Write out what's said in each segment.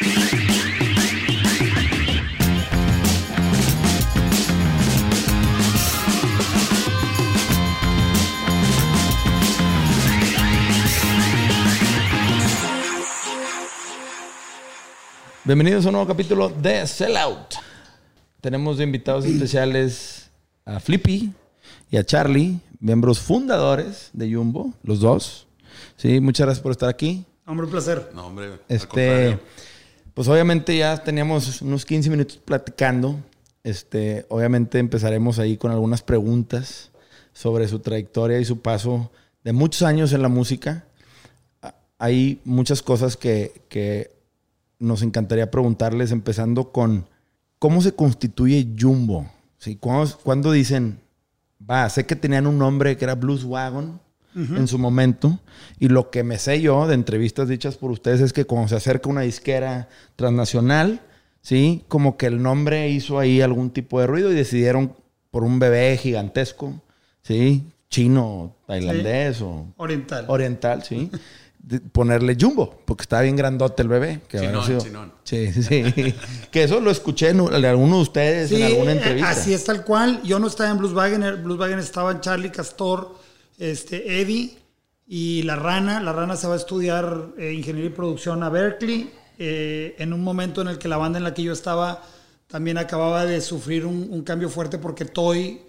Bienvenidos a un nuevo capítulo de Sellout. Tenemos de invitados especiales a Flippy y a Charlie, miembros fundadores de Jumbo, los dos. Sí, muchas gracias por estar aquí. Hombre, un placer. No, hombre. Este. Pues obviamente ya teníamos unos 15 minutos platicando. Este, obviamente empezaremos ahí con algunas preguntas sobre su trayectoria y su paso de muchos años en la música. Ah, Hay muchas cosas que, que nos encantaría preguntarles, empezando con cómo se constituye Jumbo. ¿Sí? ¿Cuándo, dicen, va, sé que tenían un nombre que era Blues Wagon en su momento, y lo que me sé yo de entrevistas dichas por ustedes es que cuando se acerca una disquera transnacional, ¿sí? Como que el nombre hizo ahí algún tipo de ruido y decidieron por un bebé gigantesco, ¿sí? Chino, tailandés o Oriental. oriental, sí. de ponerle Jumbo, porque estaba bien grandote el bebé. Que Chinón, chinón. Sí, sí, sí. que eso lo escuché en, en alguno de ustedes en alguna eh, entrevista. Así es tal cual. Yo no estaba en Blueswagen. en Blueswagen estaban Charlie Castor, este, Eddie y La Rana. La Rana se va a estudiar eh, ingeniería y producción a Berkeley. eh, en un momento en el que la banda en la que yo estaba también acababa de sufrir un, un cambio fuerte porque Toy,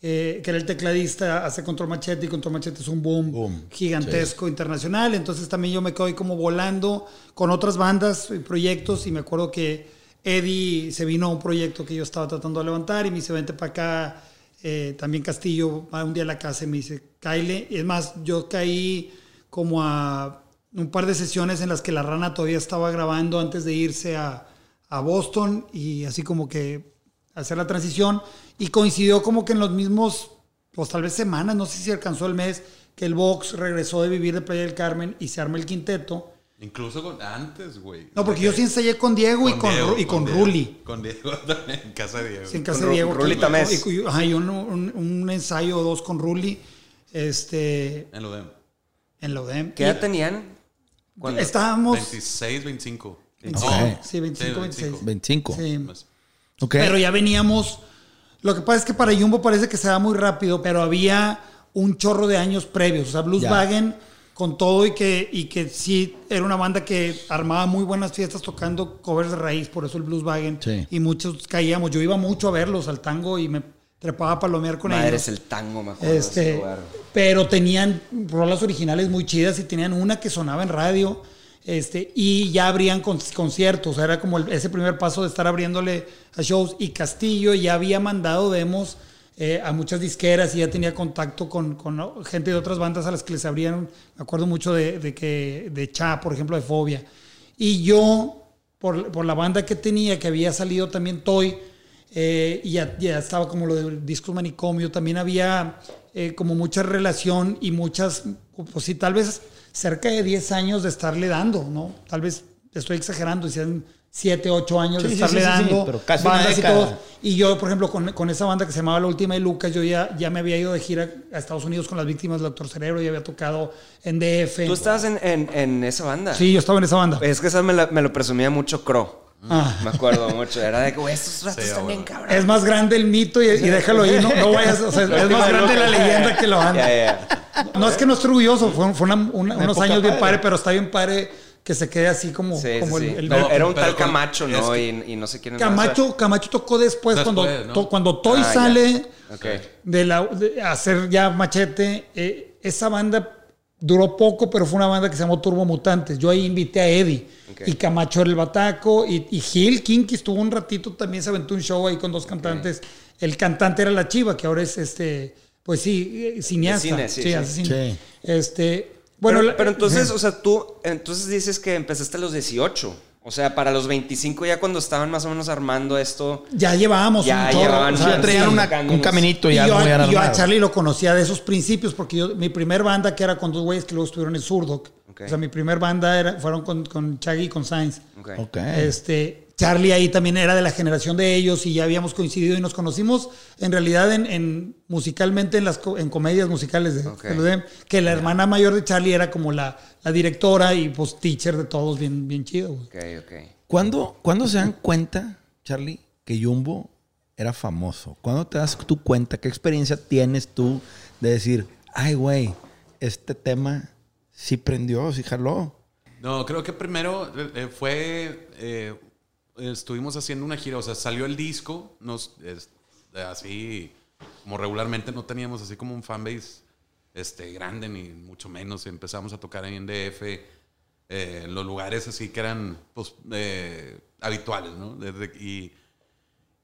eh, que era el tecladista, hace Control Machete y Control Machete es un boom, Boom, gigantesco internacional. Entonces también yo me quedo ahí como volando con otras bandas y proyectos y me acuerdo que Eddie se vino a un proyecto que yo estaba tratando de levantar y me dice, vente para acá. Eh, también Castillo va un día a la casa y me dice, Kyle. Es más, yo caí como a un par de sesiones en las que la rana todavía estaba grabando antes de irse a, a Boston y así como que hacer la transición. Y coincidió como que en los mismos, pues tal vez semanas, no sé si alcanzó el mes, que el Vox regresó de vivir de Playa del Carmen y se arma el quinteto. Incluso con, antes, güey. No, porque yo sí ensayé con Diego y con, Diego, y con, Diego, Ruli. Con Diego también, en casa de Diego. Sí, en casa Con de Diego. Ruli y- ajá, y un, un- un ensayo o dos con Ruli este, En lo de en la UDEM. ¿Qué edad tenían? Cuando- Estábamos... 26, 25. 25, Ok. Sí, 25, 26. 25. Sí. Más. Ok. Pero ya veníamos. Lo que pasa es que para Jumbo parece que se da muy rápido, pero había un chorro de años previos. O sea, Blueswagen con todo y que, y que sí era una banda que armaba muy buenas fiestas tocando covers de raíz, por eso el Blueswagen. Sí. Y muchos caíamos. Yo iba mucho a verlos al tango y me trepaba a palomear con Madre, ellos. es el tango, me acuerdo. de ese Este, lugar. pero tenían rolas originales muy chidas y tenían una que sonaba en radio. Este, y ya abrían con- conciertos, era como el- ese primer paso de estar abriéndole a shows. Y Castillo ya había mandado demos eh, a muchas disqueras y ya tenía contacto con, con gente de otras bandas a las que les abrían. Me acuerdo mucho de, de que de Cha, por ejemplo, de Fobia. Y yo, por, por la banda que tenía, que había salido también Toy, eh, y ya, ya estaba como lo de discos manicomio, también había eh, como mucha relación y muchas, pues sí, tal vez cerca de 10 años de estarle dando, ¿no? Tal vez estoy exagerando, decían 7, 8 años Sí, de estarle sí, sí, sí, dando pero casi bandas y todo. Y yo, por ejemplo, con, con esa banda que se llamaba La Última de Lucas, yo ya, ya me había ido de gira a Estados Unidos con las víctimas del Doctor Cerebro, ya había tocado en DF. Tú estabas en, en, en esa banda. Sí, yo estaba en esa banda. Es que esa me, la- me lo presumía mucho Crow. Ah. Me acuerdo mucho. Era de que, güey, estos ratos Sí, están bien bueno. cabrones. Es más grande el mito y, y déjalo ahí, no, no vayas, o sea, es más grande la leyenda que lo anda. Ya, ya. No es que no esté orgulloso, fue, fue una- una- unos años bien padre, pero está bien padre que se quede así como, Sí, sí, como sí. el, el era un tal Camacho, ¿no? es Y, y no sé quién es más. Camacho, Camacho tocó después, Después, cuando, ¿no? to- cuando Toy Ah, sale Ok. de, la, de hacer ya machete. eh, esa banda duró poco, pero fue una banda que se llamó Turbo Mutantes. Yo ahí invité a Eddie. Y Camacho era el bataco. Y, y Gil Kinky estuvo un ratito, también se aventó un show ahí con dos cantantes. El cantante era La Chiva, que ahora es este, pues sí, eh, cineasta. cine, sí, sí. hace cine. Sí. Este, bueno, pero, pero entonces, Ajá. o sea, tú, entonces dices que empezaste a los 18. O sea, para los 25 ya cuando estaban más o menos armando esto. ya llevábamos Ya un llevaban- o sea, ya traían una- un caminito Y ya yo, muy a- armado. y yo a Charlie lo conocía de esos principios porque yo, mi primer banda que era con dos güeyes que luego estuvieron en Surdoc. O sea, mi primer banda era, fueron con, con Chaggy y con Sainz. Ok. Ok. Este, Charlie ahí también era de la generación de ellos y ya habíamos coincidido y nos conocimos en realidad en, en- musicalmente en las en comedias musicales de, Ok. de que la hermana mayor de Charlie era como la, la directora y pues teacher de todos bien, bien chido. güey. Ok, ok. ¿Cuándo, cuándo se dan cuenta, Charlie, que Jumbo era famoso? ¿Cuándo te das tu cuenta? ¿Qué experiencia tienes tú de decir, ay, güey, este tema sí prendió, sí jaló? No, creo que primero eh, eh, fue. eh, estuvimos haciendo una gira, o sea, salió el disco, nos, así como regularmente no teníamos así como un fanbase este, grande, ni mucho menos. Empezamos a tocar en DF, eh, en los lugares así que eran pues, eh, habituales, ¿no? Desde- y,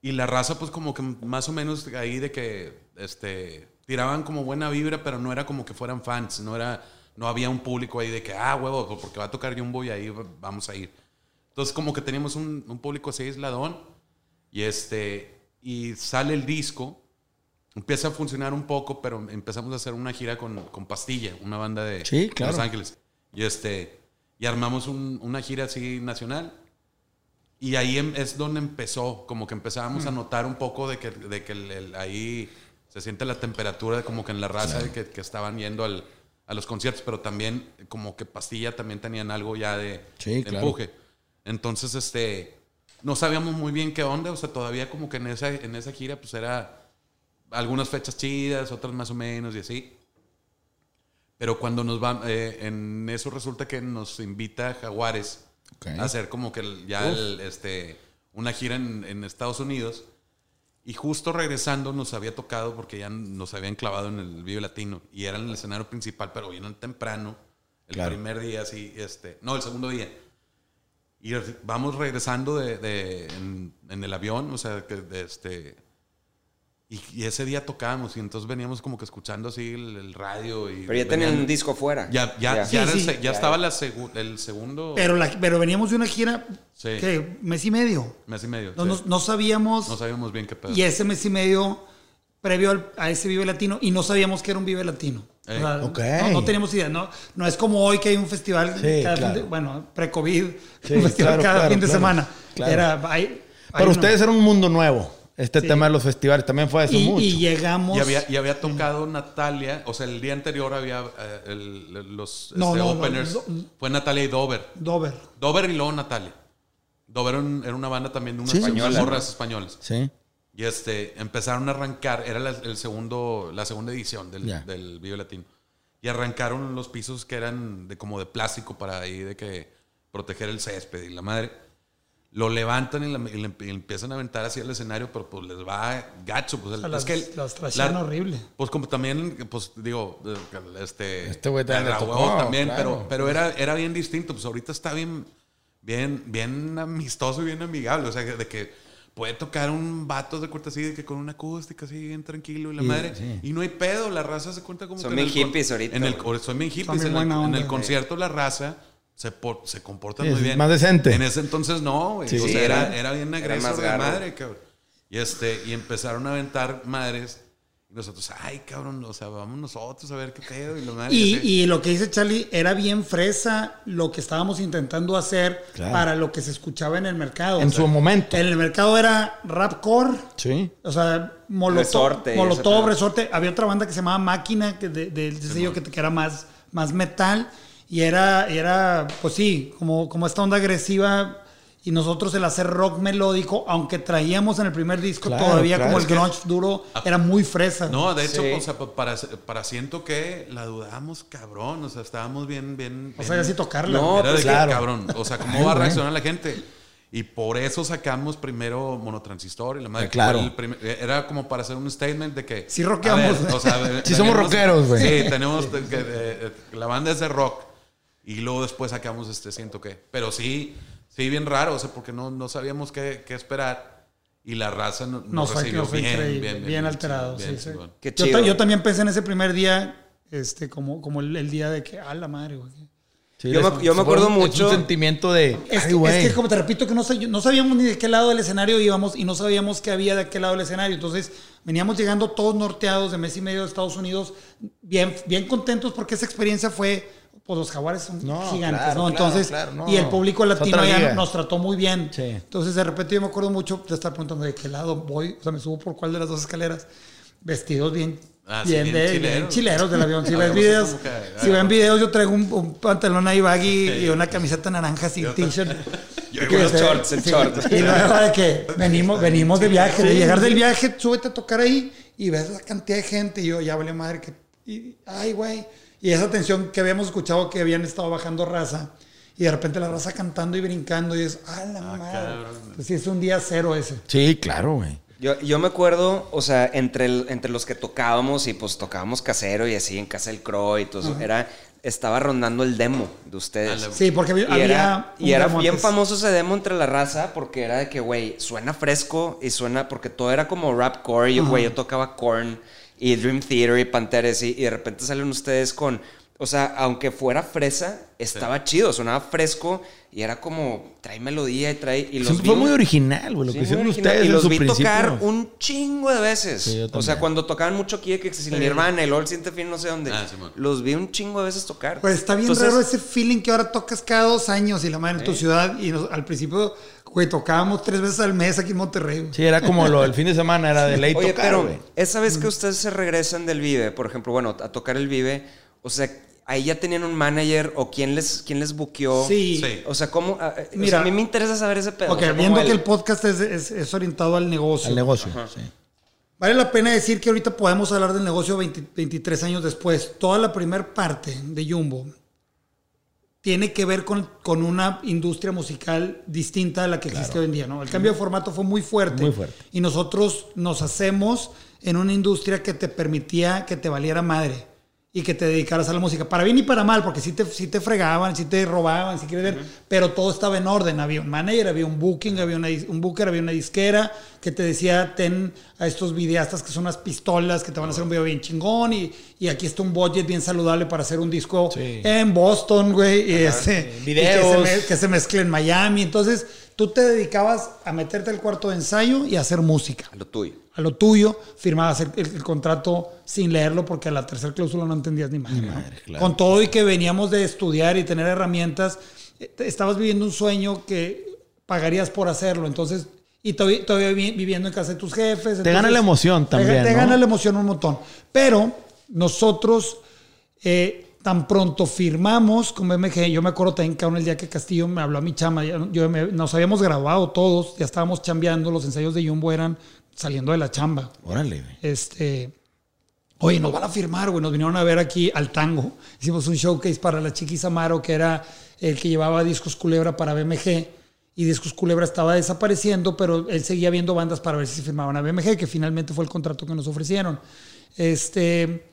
y la raza, pues como que más o menos ahí de que este, tiraban como buena vibra, pero no era como que fueran fans, no era, no había un público ahí de que, ah, huevo, porque va a tocar Jumbo y ahí vamos a ir. Entonces como que teníamos un, un público así aisladón y este, y sale el disco, empieza a funcionar un poco, pero empezamos a hacer una gira con, con Pastilla, una banda de Sí, claro. Los Ángeles. Y este, y armamos un- una gira así nacional. Y ahí em- es donde empezó, como que empezábamos a notar un poco de que, de que el- el- ahí se siente la temperatura, como que en la raza de que, que estaban yendo al- a los conciertos, pero también como que Pastilla también tenían algo ya de, Sí, de claro. empuje. Entonces, este, no sabíamos muy bien qué onda, o sea, todavía como que en esa, en esa gira pues era algunas fechas chidas, otras más o menos y así. Pero cuando nos va, eh, en eso resulta que nos invita Jaguares Ok. a hacer como que ya el, este, una gira en, en Estados Unidos. Y justo regresando nos había tocado porque ya nos habían clavado en el Vive Latino y era en el escenario principal, pero bien temprano, el Claro. primer día, así, este, no, el segundo día. Y vamos regresando de, de- en, en el avión, o sea, que de este. Y, y ese día tocábamos y entonces veníamos como que escuchando así el, el radio. Y Pero ya tenían un disco fuera. Ya, ya, Ya. ya, Sí, estaba la segu- el segundo Pero, la- pero veníamos de una gira Sí. que mes y medio. mes y medio. No, sí. no- no sabíamos. No sabíamos bien qué pedo. Y ese mes y medio previo al- a ese Vive Latino y no sabíamos que era un Vive Latino. O Eh. sea, Ok. no, no teníamos idea. No, no es como hoy que hay un festival, Sí, cada fin claro. de- bueno, pre-COVID, Sí, un festival claro, cada claro, fin de claro, semana. claro. Era, hay- hay Para uno. ustedes era un mundo nuevo. Este Sí. tema de los festivales también fue eso y, mucho. y llegamos. Y había, y había tocado Natalia, o sea, el día anterior había eh, el- los No, este, no, no, openers. no. Fue Natalia y Dover. Dover. Dover y luego Natalia. Dover era un- era una banda también de unas Sí. unas Española, morras españolas. Sí. Y este, empezaron a arrancar, era la, el segundo, la segunda edición del, Ya. del Vive Latino. Y arrancaron los pisos que eran de como de plástico para ahí de que proteger el césped y la madre. Lo levantan y, la- y le, empiezan a aventar hacia el escenario, pero pues les va gacho. Pues, el- sea, es las- que el- las la- horrible. Pues como también, pues digo, este... Este güey también tocó, también, claro. pero, pero era, era bien distinto. Pues ahorita está bien, bien, bien amistoso y bien amigable. O sea, de que puede tocar un vato de cuenta así, de que con una acústica así, bien tranquilo y la Y- madre. sí. Y no hay pedo, la raza se cuenta como Son que bien hippies ahorita, En el, son bien hippies. Son en, el, buena en onda, el güey. concierto la raza se, por- se comporta Sí, muy bien. más decente. En ese entonces no, güey. Sí. o sea, Sí, era, era- era bien era agresor más de madre, cabrón. Y, este, y empezaron a aventar madres. Nosotros, ay, cabrón, o sea, vamos nosotros a ver qué pedo. Y, madre, Y, lo que dice Charlie, era bien fresa lo que estábamos intentando hacer Claro. para lo que se escuchaba en el mercado. En O sea, su momento. En el mercado era rapcore, Sí. o sea, Molotov, Resorte Molotov. Resorte. Había otra banda que se llamaba Máquina, que de, de sello que, que era más, más metal. Y era, era, pues sí, como, como esta onda agresiva. Y nosotros el hacer rock melódico, aunque traíamos en el primer disco Claro, todavía claro, como el que- grunge duro, era muy fresa. No, de hecho, Sí. o sea, pa- para, para siento que la dudamos cabrón. O sea, estábamos bien, bien. o sea, bien- así tocarla. No, Era de pues que, claro. cabrón. O sea, ¿cómo va a reaccionar la gente? Y por eso sacamos primero monotransistor y la madre. Ah, claro. fue el primer- era como para hacer un statement de que. Sí rockeamos. ver, o sea, Sí somos rockeros, güey. Sí, tenemos de- que eh, la banda es de rock. Y luego después sacamos este siento que. Pero sí, sí, bien raro. O sea, porque no, no sabíamos qué, qué esperar. Y la raza no- nos, Nos fue, recibió fue bien, bien, bien, bien, alterado. bien, sí, sí. Qué Yo, chido. ta- yo también pensé en ese primer día, este, como, como el, el día de que, a la madre, güey. Sí, Yo me- yo me acuerdo fue mucho- Es un sentimiento de. Es, ay, es que, como te repito, que no, sab- no sabíamos ni de qué lado del escenario íbamos y no sabíamos qué había de aquel lado del escenario. Entonces, veníamos llegando todos norteados de mes y medio de Estados Unidos, bien, bien contentos porque esa experiencia fue, pues los jaguares son No, gigantes, claro, ¿no? claro, Entonces, claro, no. y el público latino ya nos trató muy bien. Sí. Entonces, de repente yo me acuerdo mucho de estar preguntando de qué lado voy, o sea, me subo por cuál de las dos escaleras, vestidos bien. Ah, sí, bien, bien de, bien chileros. chileros del avión. Si ves Habíamos videos, si ven videos, yo traigo un, un pantalón ahí baggy y una camiseta naranja sin t-shirt. Yo Que Los shorts, el sí. short. Y luego de que venimos, venimos de viaje, de llegar del viaje, súbete a tocar ahí y ves la cantidad de gente y yo, ya vale madre que... y- ay, güey. Y esa tensión que habíamos escuchado que habían estado bajando raza y de repente la raza cantando y brincando y es, ah, la madre. Pues sí, es un día cero ese. Sí, claro, güey. Yo, yo me acuerdo, o sea, entre, el- entre los que tocábamos y pues tocábamos casero y así en casa del Crow y todo eso, era, estaba rondando el demo de ustedes. Ah, Sí, porque había, Y era, había un y era demo bien antes. famoso ese demo entre la raza porque era de que, güey, suena fresco y suena, porque todo era como rapcore y, güey, yo tocaba Korn y Dream Theater y Panteres y, y de repente salen ustedes con, o sea, aunque fuera fresa, estaba chido, sonaba fresco y era como, trae melodía y trae... Y los Siempre fue vi- muy original, güey. Lo Sí, que hicieron ustedes Y los su vi principio. tocar un chingo de veces. Sí, yo o sea, cuando tocaban mucho aquí, que si el Nirvana, el All Siente Fin, no sé dónde. Ah, Simón. los vi un chingo de veces tocar. Pues está bien Entonces, raro ese feeling que ahora tocas cada dos años y la madre en tu ciudad. Y nos- al principio, güey, tocábamos tres veces al mes aquí en Monterrey. güey. Sí, era como lo del fin de semana, era de ley Oye, tocar, pero güey. esa vez que ustedes se regresan del Vive, por ejemplo, bueno, a tocar el Vive, o sea, ahí ya tenían un manager o quién les, quién les buqueó. Sí. Sí. O sea, ¿cómo? a- o Mira. sea, a mí me interesa saber ese pedo. Ok, o sea, viendo el- que el podcast es, es- es orientado al negocio. Al negocio, sí. Vale la pena decir que ahorita podemos hablar del negocio 20 23 años después. Toda la primera parte de Jumbo tiene que ver con, con una industria musical distinta a la que existe hoy en día. ¿no? El cambio de formato fue muy fuerte. Muy fuerte. Y nosotros nos hacemos en una industria que te permitía que te valiera madre y que te dedicaras a la música. Para bien y para mal, porque sí te, sí te fregaban, sí te robaban, si quieres ver, pero todo estaba en orden. Había un manager, había un booking, había una, un booker, había una disquera que te decía, ten a estos videastas que son unas pistolas que te van a hacer un video bien chingón y, y aquí está un budget bien saludable para hacer un disco Sí. en Boston, güey, y, este, y Videos. que, se me- que se mezcle en Miami. Entonces, tú te dedicabas a meterte al cuarto de ensayo y a hacer música A lo tuyo. a lo tuyo, firmabas el, el- el contrato sin leerlo porque a la tercera cláusula no entendías ni madre. ¿no? claro. Con todo y que veníamos de estudiar y tener herramientas, eh, estabas viviendo un sueño que pagarías por hacerlo. Entonces, y todavía, todavía vi- viviendo en casa de tus jefes. Te gana la emoción también, Te, ¿no? gana la emoción un montón. Pero nosotros, eh, tan pronto firmamos con BMG, yo me acuerdo también, cabrón, el día que Castillo me habló a mi chama, yo me- nos habíamos grabado todos, ya estábamos chambeando, los ensayos de Jumbo eran saliendo de la chamba. Órale. Este, oye, nos van a firmar, güey. Nos vinieron a ver aquí al tango. Hicimos un showcase para la Chiquis Amaro, que era el que llevaba Discos Culebra para BMG. Y Discos Culebra estaba desapareciendo, pero él seguía viendo bandas para ver si se firmaban a BMG, que finalmente fue el contrato que nos ofrecieron. Este,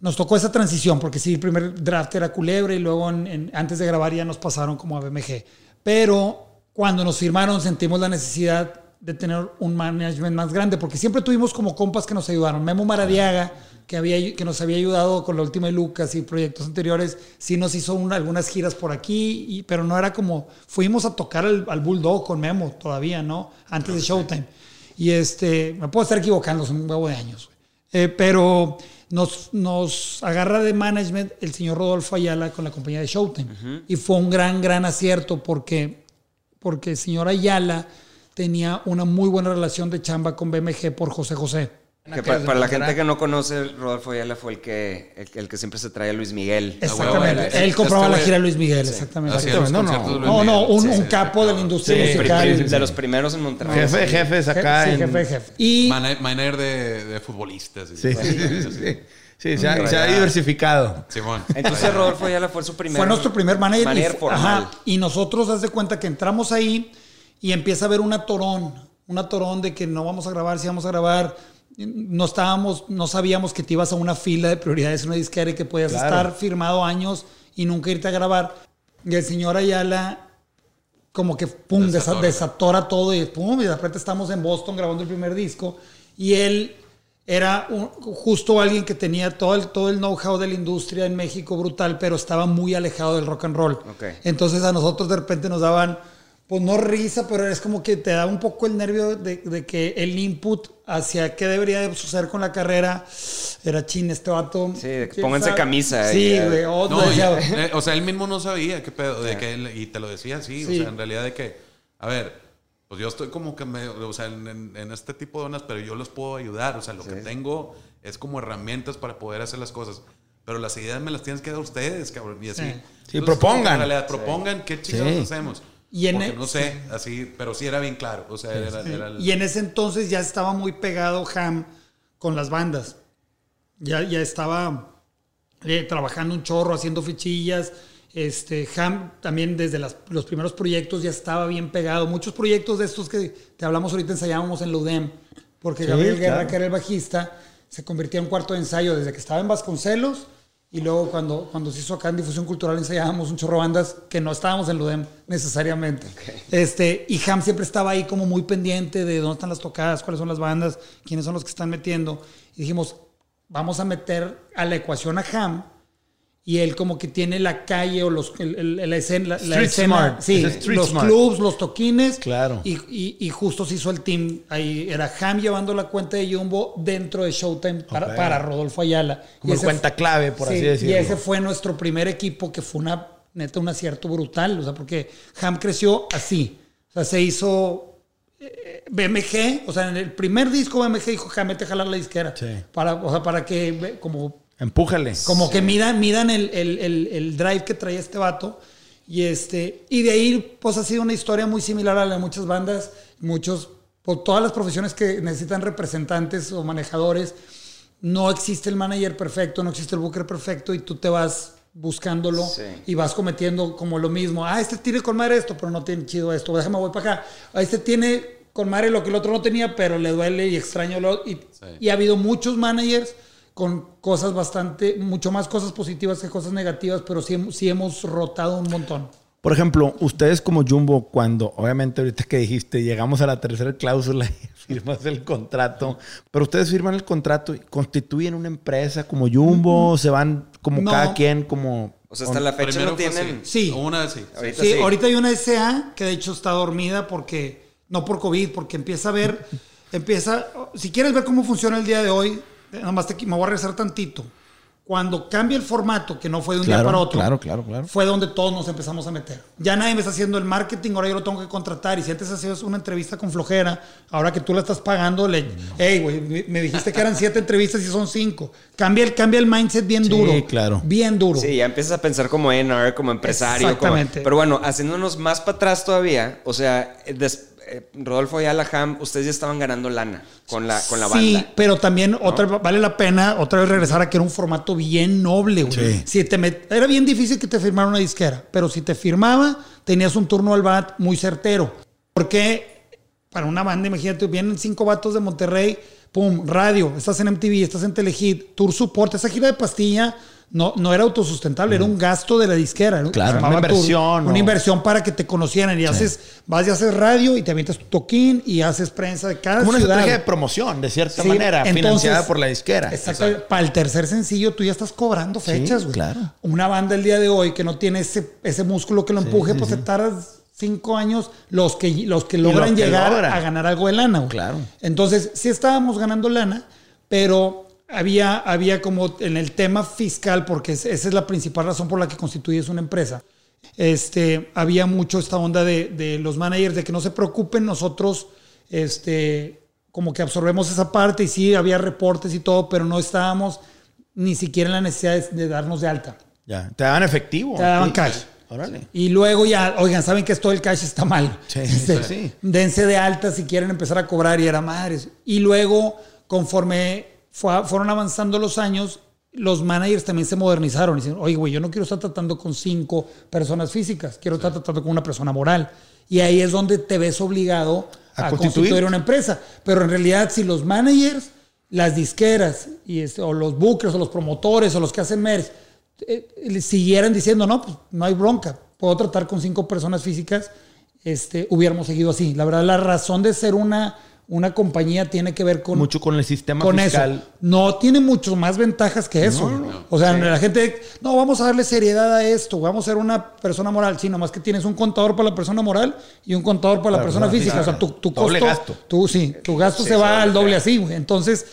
nos tocó esa transición, porque sí, el primer draft era Culebra y luego en- en- antes de grabar ya nos pasaron como a BMG. Pero cuando nos firmaron sentimos la necesidad de tener un management más grande, porque siempre tuvimos como compas que nos ayudaron. Memo Maradiaga, que, había, que nos había ayudado con la última de Lucas y proyectos anteriores, sí nos hizo una- algunas giras por aquí, y- pero no era como, fuimos a tocar al, al Bulldog con Memo todavía, ¿no? Antes de Showtime. Y este, me puedo estar equivocando, son un huevo de años. Eh, pero nos, nos agarra de management el señor Rodolfo Ayala con la compañía de Showtime. Y fue un gran, gran acierto porque, porque el señor Ayala tenía una muy buena relación de chamba con BMG por José José. Que para, la gente que no conoce, Rodolfo Ayala fue el que, el, el que siempre se traía a Luis Miguel. Exactamente. Él compraba la gira de Luis Miguel, exactamente. Los No, no. Luis No, un, Sí, un sí, capo de la industria Sí, musical. sí, sí, De los primeros en Monterrey. Jefe de jefes acá. Sí, en- jefe, jefe. Y Mana- Manager de, de futbolistas. y Sí, sí, sí, así. sí, sí. Sí, se ha, se ha diversificado. Simón. Entonces Rodolfo Ayala fue su primer fue nuestro primer manager. y, manager fu- formal. ajá, y nosotros, haz de cuenta que entramos ahí y empieza a haber una torón, una torón de que no vamos a grabar, si vamos a grabar. No estábamos, no sabíamos que te ibas a una fila de prioridades en una disquera y que podías Claro. estar firmado años y nunca irte a grabar. Y el señor Ayala como que pum, desa- Desatora. desatora todo y pum, y de repente estamos en Boston grabando el primer disco y él era un- justo alguien que tenía todo el, todo el know-how de la industria en México brutal, pero estaba muy alejado del rock and roll. Ok. Entonces a nosotros de repente nos daban, pues no risa, pero es como que te da un poco el nervio de, de que el input hacia qué debería de suceder con la carrera era chin, este vato. Sí, que ¿quién pónganse sabe? camisa Sí, eh, güey. o No, eh, o sea, él mismo no sabía qué pedo, de que él, y te lo decía así, Sí. o sea, en realidad de que, a ver, pues yo estoy como que me, o sea, en, en- en este tipo de ondas, pero yo los puedo ayudar, o sea, lo que tengo es como herramientas para poder hacer las cosas, pero las ideas me las tienes que dar ustedes, cabrón, y así. Sí. Entonces, que propongan. En realidad, propongan qué chingados Sí. hacemos. Y en Porque el- no sé, así, pero sí era bien claro, o sea, era, era el- Y en ese entonces ya estaba muy pegado Ham con las bandas. Ya, ya estaba eh, trabajando un chorro, haciendo fichillas. Este, Ham también desde las- los primeros proyectos ya estaba bien pegado. Muchos proyectos de estos que te hablamos ahorita ensayábamos en Ludem. Porque Sí, Gabriel Guerra, claro. que era el bajista, se convirtió en cuarto de ensayo desde que estaba en Vasconcelos. Y luego cuando, cuando se hizo acá en Difusión Cultural ensayábamos un chorro de bandas que no estábamos en Ludem necesariamente. Este, y Ham siempre estaba ahí como muy pendiente de dónde están las tocadas, cuáles son las bandas, quiénes son los que están metiendo. Y dijimos, vamos a meter a la ecuación a Ham. Y él como que tiene la calle o los, el- el- la escena, la, la escena, smart. sí, Es los smart. clubs, los toquines. Claro. Y, y- y justo se hizo el team. Ahí era Ham llevando la cuenta de Jumbo dentro de Showtime para, para Rodolfo Ayala. Como Y el cuenta clave, por sí, así decirlo. Y ese fue nuestro primer equipo que fue una, neta, un acierto brutal. O sea, porque Ham creció así. O sea, se hizo eh, BMG. O sea, en el primer disco BMG dijo, a jalar la disquera. Sí. Para, o sea, para que como Empújale. como que midan, midan el, el- el- el drive que traía este vato. Y, este, y de ahí, pues ha sido una historia muy similar a la de muchas bandas, muchos, por todas las profesiones que necesitan representantes o manejadores. No existe el manager perfecto, no existe el booker perfecto y tú te vas buscándolo Sí. y vas cometiendo como lo mismo. Ah, este tiene con madre esto, pero no tiene chido esto. Déjame voy para acá. Ah, este tiene con madre lo que el otro no tenía, pero le duele y extraño lo y, y ha habido muchos managers con cosas bastante, mucho más cosas positivas que cosas negativas, pero sí, sí hemos rotado un montón. Por ejemplo, ustedes como Jumbo, cuando obviamente ahorita que dijiste, llegamos a la tercera cláusula y firmas el contrato, pero ustedes firman el contrato y constituyen una empresa como Jumbo, se van como No. cada quien, como... O sea, hasta la fecha no tienen. Sí. Una sí. Ahorita Sí, sí. ahorita hay una SA que de hecho está dormida porque, no por COVID, porque empieza a ver, empieza, si quieres ver cómo funciona el día de hoy, nada más te, me voy a regresar tantito. Cuando cambia el formato, que no fue de un día Claro, para otro, claro, claro, claro. fue donde todos nos empezamos a meter. Ya nadie me está haciendo el marketing, ahora yo lo tengo que contratar. Y si antes hacías una entrevista con flojera, ahora que tú la estás pagando, le, hey, güey, me- dijiste que eran siete entrevistas y son cinco. Cambia el, cambia el mindset bien Sí, duro. claro. Bien duro. Sí, ya empiezas a pensar como NR, como empresario. como- Exactamente. pero bueno, haciéndonos más para atrás todavía, o sea, des- eh, Rodolfo y Alaham, ustedes ya estaban ganando lana con la, con la Sí, banda. pero también otra vale la pena otra vez regresar a que era un formato bien noble, güey. Sí. Si te met- era bien difícil que te firmara una disquera, pero si te firmaba, tenías un turno al bat muy certero. Porque para una banda, imagínate, vienen cinco vatos de Monterrey, pum, radio, estás en MTV, estás en Telehit, tour support, esa gira de pastilla no, no era autosustentable, era un gasto de la disquera. era- Claro, una inversión, Una inversión para que te conocieran. Y haces, vas y haces radio y te avientas tu toquín y haces prensa de cada Como una ciudad. estrategia de promoción, de cierta Sí, manera, entonces- financiada por la disquera. Exacto. Para el tercer sencillo tú ya estás cobrando fechas, güey. claro. Una banda el día de hoy que no tiene ese, ese músculo que lo empuje, pues te tardas cinco años los que, los que logran que llegar logran. a ganar algo de lana, güey. Claro. Entonces, sí estábamos ganando lana, pero había, había como en el tema fiscal, porque es- esa es la principal razón por la que constituyes una empresa. Este, había mucho esta onda de, de los managers de que no se preocupen, nosotros este, como que absorbemos esa parte y sí, había reportes y todo, pero no estábamos ni siquiera en la necesidad de, de darnos de alta. Ya. Te daban efectivo. Te daban Sí. cash. Órale. Y luego ya, oigan, saben que esto del cash está mal. Sí, Este, sí, sí. Dense de alta si quieren empezar a cobrar y era madres. Y luego, conforme fue- fueron avanzando los años, los managers también se modernizaron. Y dicen, oye, güey, yo no quiero estar tratando con cinco personas físicas, quiero estar tratando con una persona moral. Y ahí es donde te ves obligado A a, constituir. constituir una empresa. Pero en realidad, si los managers, las disqueras, y este, o los bookers, o los promotores, o los que hacen merch, eh, le siguieran diciendo, no, pues no hay bronca, puedo tratar con cinco personas físicas, este, hubiéramos seguido así. La verdad, la razón de ser una, una compañía tiene que ver con, Mucho con el sistema con fiscal. eso. No tiene mucho más ventajas que eso. o sea, la gente, no, vamos a darle seriedad a esto, vamos a ser una persona moral. Sí, nomás que tienes un contador para la persona moral y un contador para la persona física. O sea, tu, tu Doble costo, gasto. tú, sí, tu gasto se va al doble así, güey. Entonces,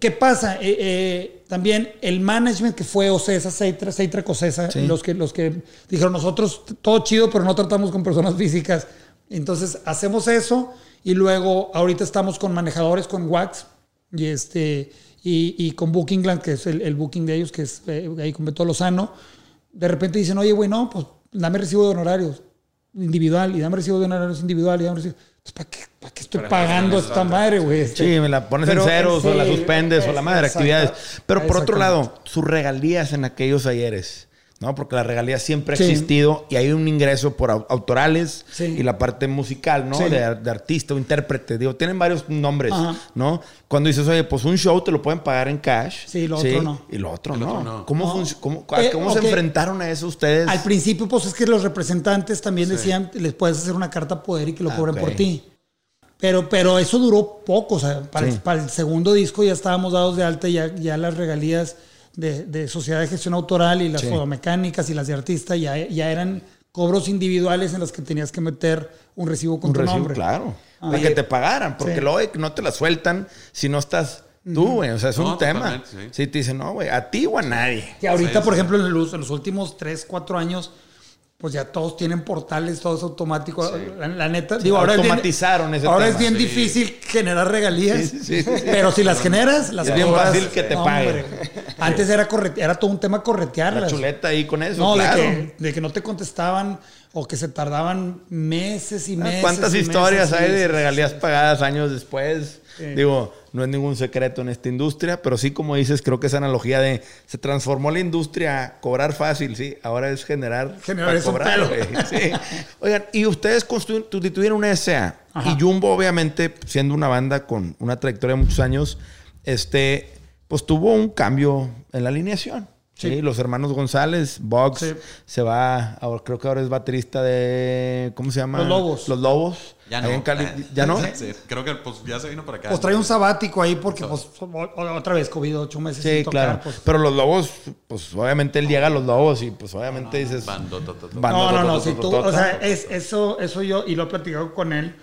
¿qué pasa? Eh, eh, también el management que fue Ocesa, Seitra, Seitra Cosesa, Sí. los, que, los que dijeron nosotros, todo chido, pero no tratamos con personas físicas. Entonces, hacemos eso y luego ahorita estamos con manejadores, con Wax y, este, y, y con Bookingland, que es el, el booking de ellos, que es eh, ahí con Beto Lozano. De repente dicen, oye, güey, no, pues dame recibo de honorarios individual y dame recibo de honorarios individual y dame recibo. ¿para qué, para qué estoy pagando esta madre, güey? Este, Sí, me la pones Pero, en ceros o la suspendes o la madre, actividades. Pero por otro lado, sus regalías en aquellos ayeres, ¿no? Porque la regalía siempre ha existido y hay un ingreso por au- autorales Sí. y la parte musical, ¿no? Sí. De, de artista o intérprete. Digo, tienen varios nombres, Ajá. ¿no? Cuando dices, oye, pues un show te lo pueden pagar en cash. Sí, lo otro no. Y lo otro El no. otro no. ¿Cómo, No. Eh, cómo se enfrentaron a eso ustedes? Al principio, pues es que los representantes también decían, les puedes hacer una carta poder y que lo Ah, cobren por ti. Pero, pero eso duró poco, o sea, para, Sí. el, para el segundo disco ya estábamos dados de alta, ya, ya las regalías de, de sociedad de gestión autoral y las Sí. fotomecánicas y las de artista ya, ya eran cobros individuales en los que tenías que meter un recibo con un tu recibo, nombre. claro. Ah. Para que te pagaran, porque Sí. luego no te la sueltan si no estás tú, güey. O sea, es No, un tema. sí. Si te dicen, no, güey, a ti o a nadie. Que ahorita, Sí, por sí. ejemplo, en los, en los últimos 3, 4 años, pues ya todos tienen portales, todo es automático. La, la neta, digo, ahora automatizaron es ese bien, ahora tema. es bien Sí. difícil generar regalías. Pero si las generas, las Es bien cobras. fácil que te paguen. Antes era, correte- era todo un tema corretearlas. La chuleta ahí con eso, No, claro. de, que, de que no te contestaban o que se tardaban meses y meses. Ah, ¿Cuántas y historias meses, hay de regalías pagadas años después? Sí. Digo, no es ningún secreto en esta industria, pero sí, como dices, creo que esa analogía de se transformó la industria a cobrar fácil, sí. Ahora es generar. Generar un cobrar, sí. Oigan, y ustedes constitu- constituyeron una SA. Ajá. Y Jumbo, obviamente, siendo una banda con una trayectoria de muchos años, este, pues tuvo un cambio en la alineación. Sí, Sí. los hermanos González, Box, Sí. se va, ahora creo que ahora es baterista de, ¿cómo se llama? Los Lobos. Los Lobos. Ya no. Cali- ¿Ya no? Sí, creo que pues ya se vino para acá. Pues trae un sabático ahí porque, pues, otra vez, COVID, ocho meses Sí, sin tocar, claro. pues. Pero los Lobos, pues obviamente él llega a los Lobos y pues obviamente dices... No, no, no. Si tú, o sea, es, eso, eso yo, y lo he platicado con él,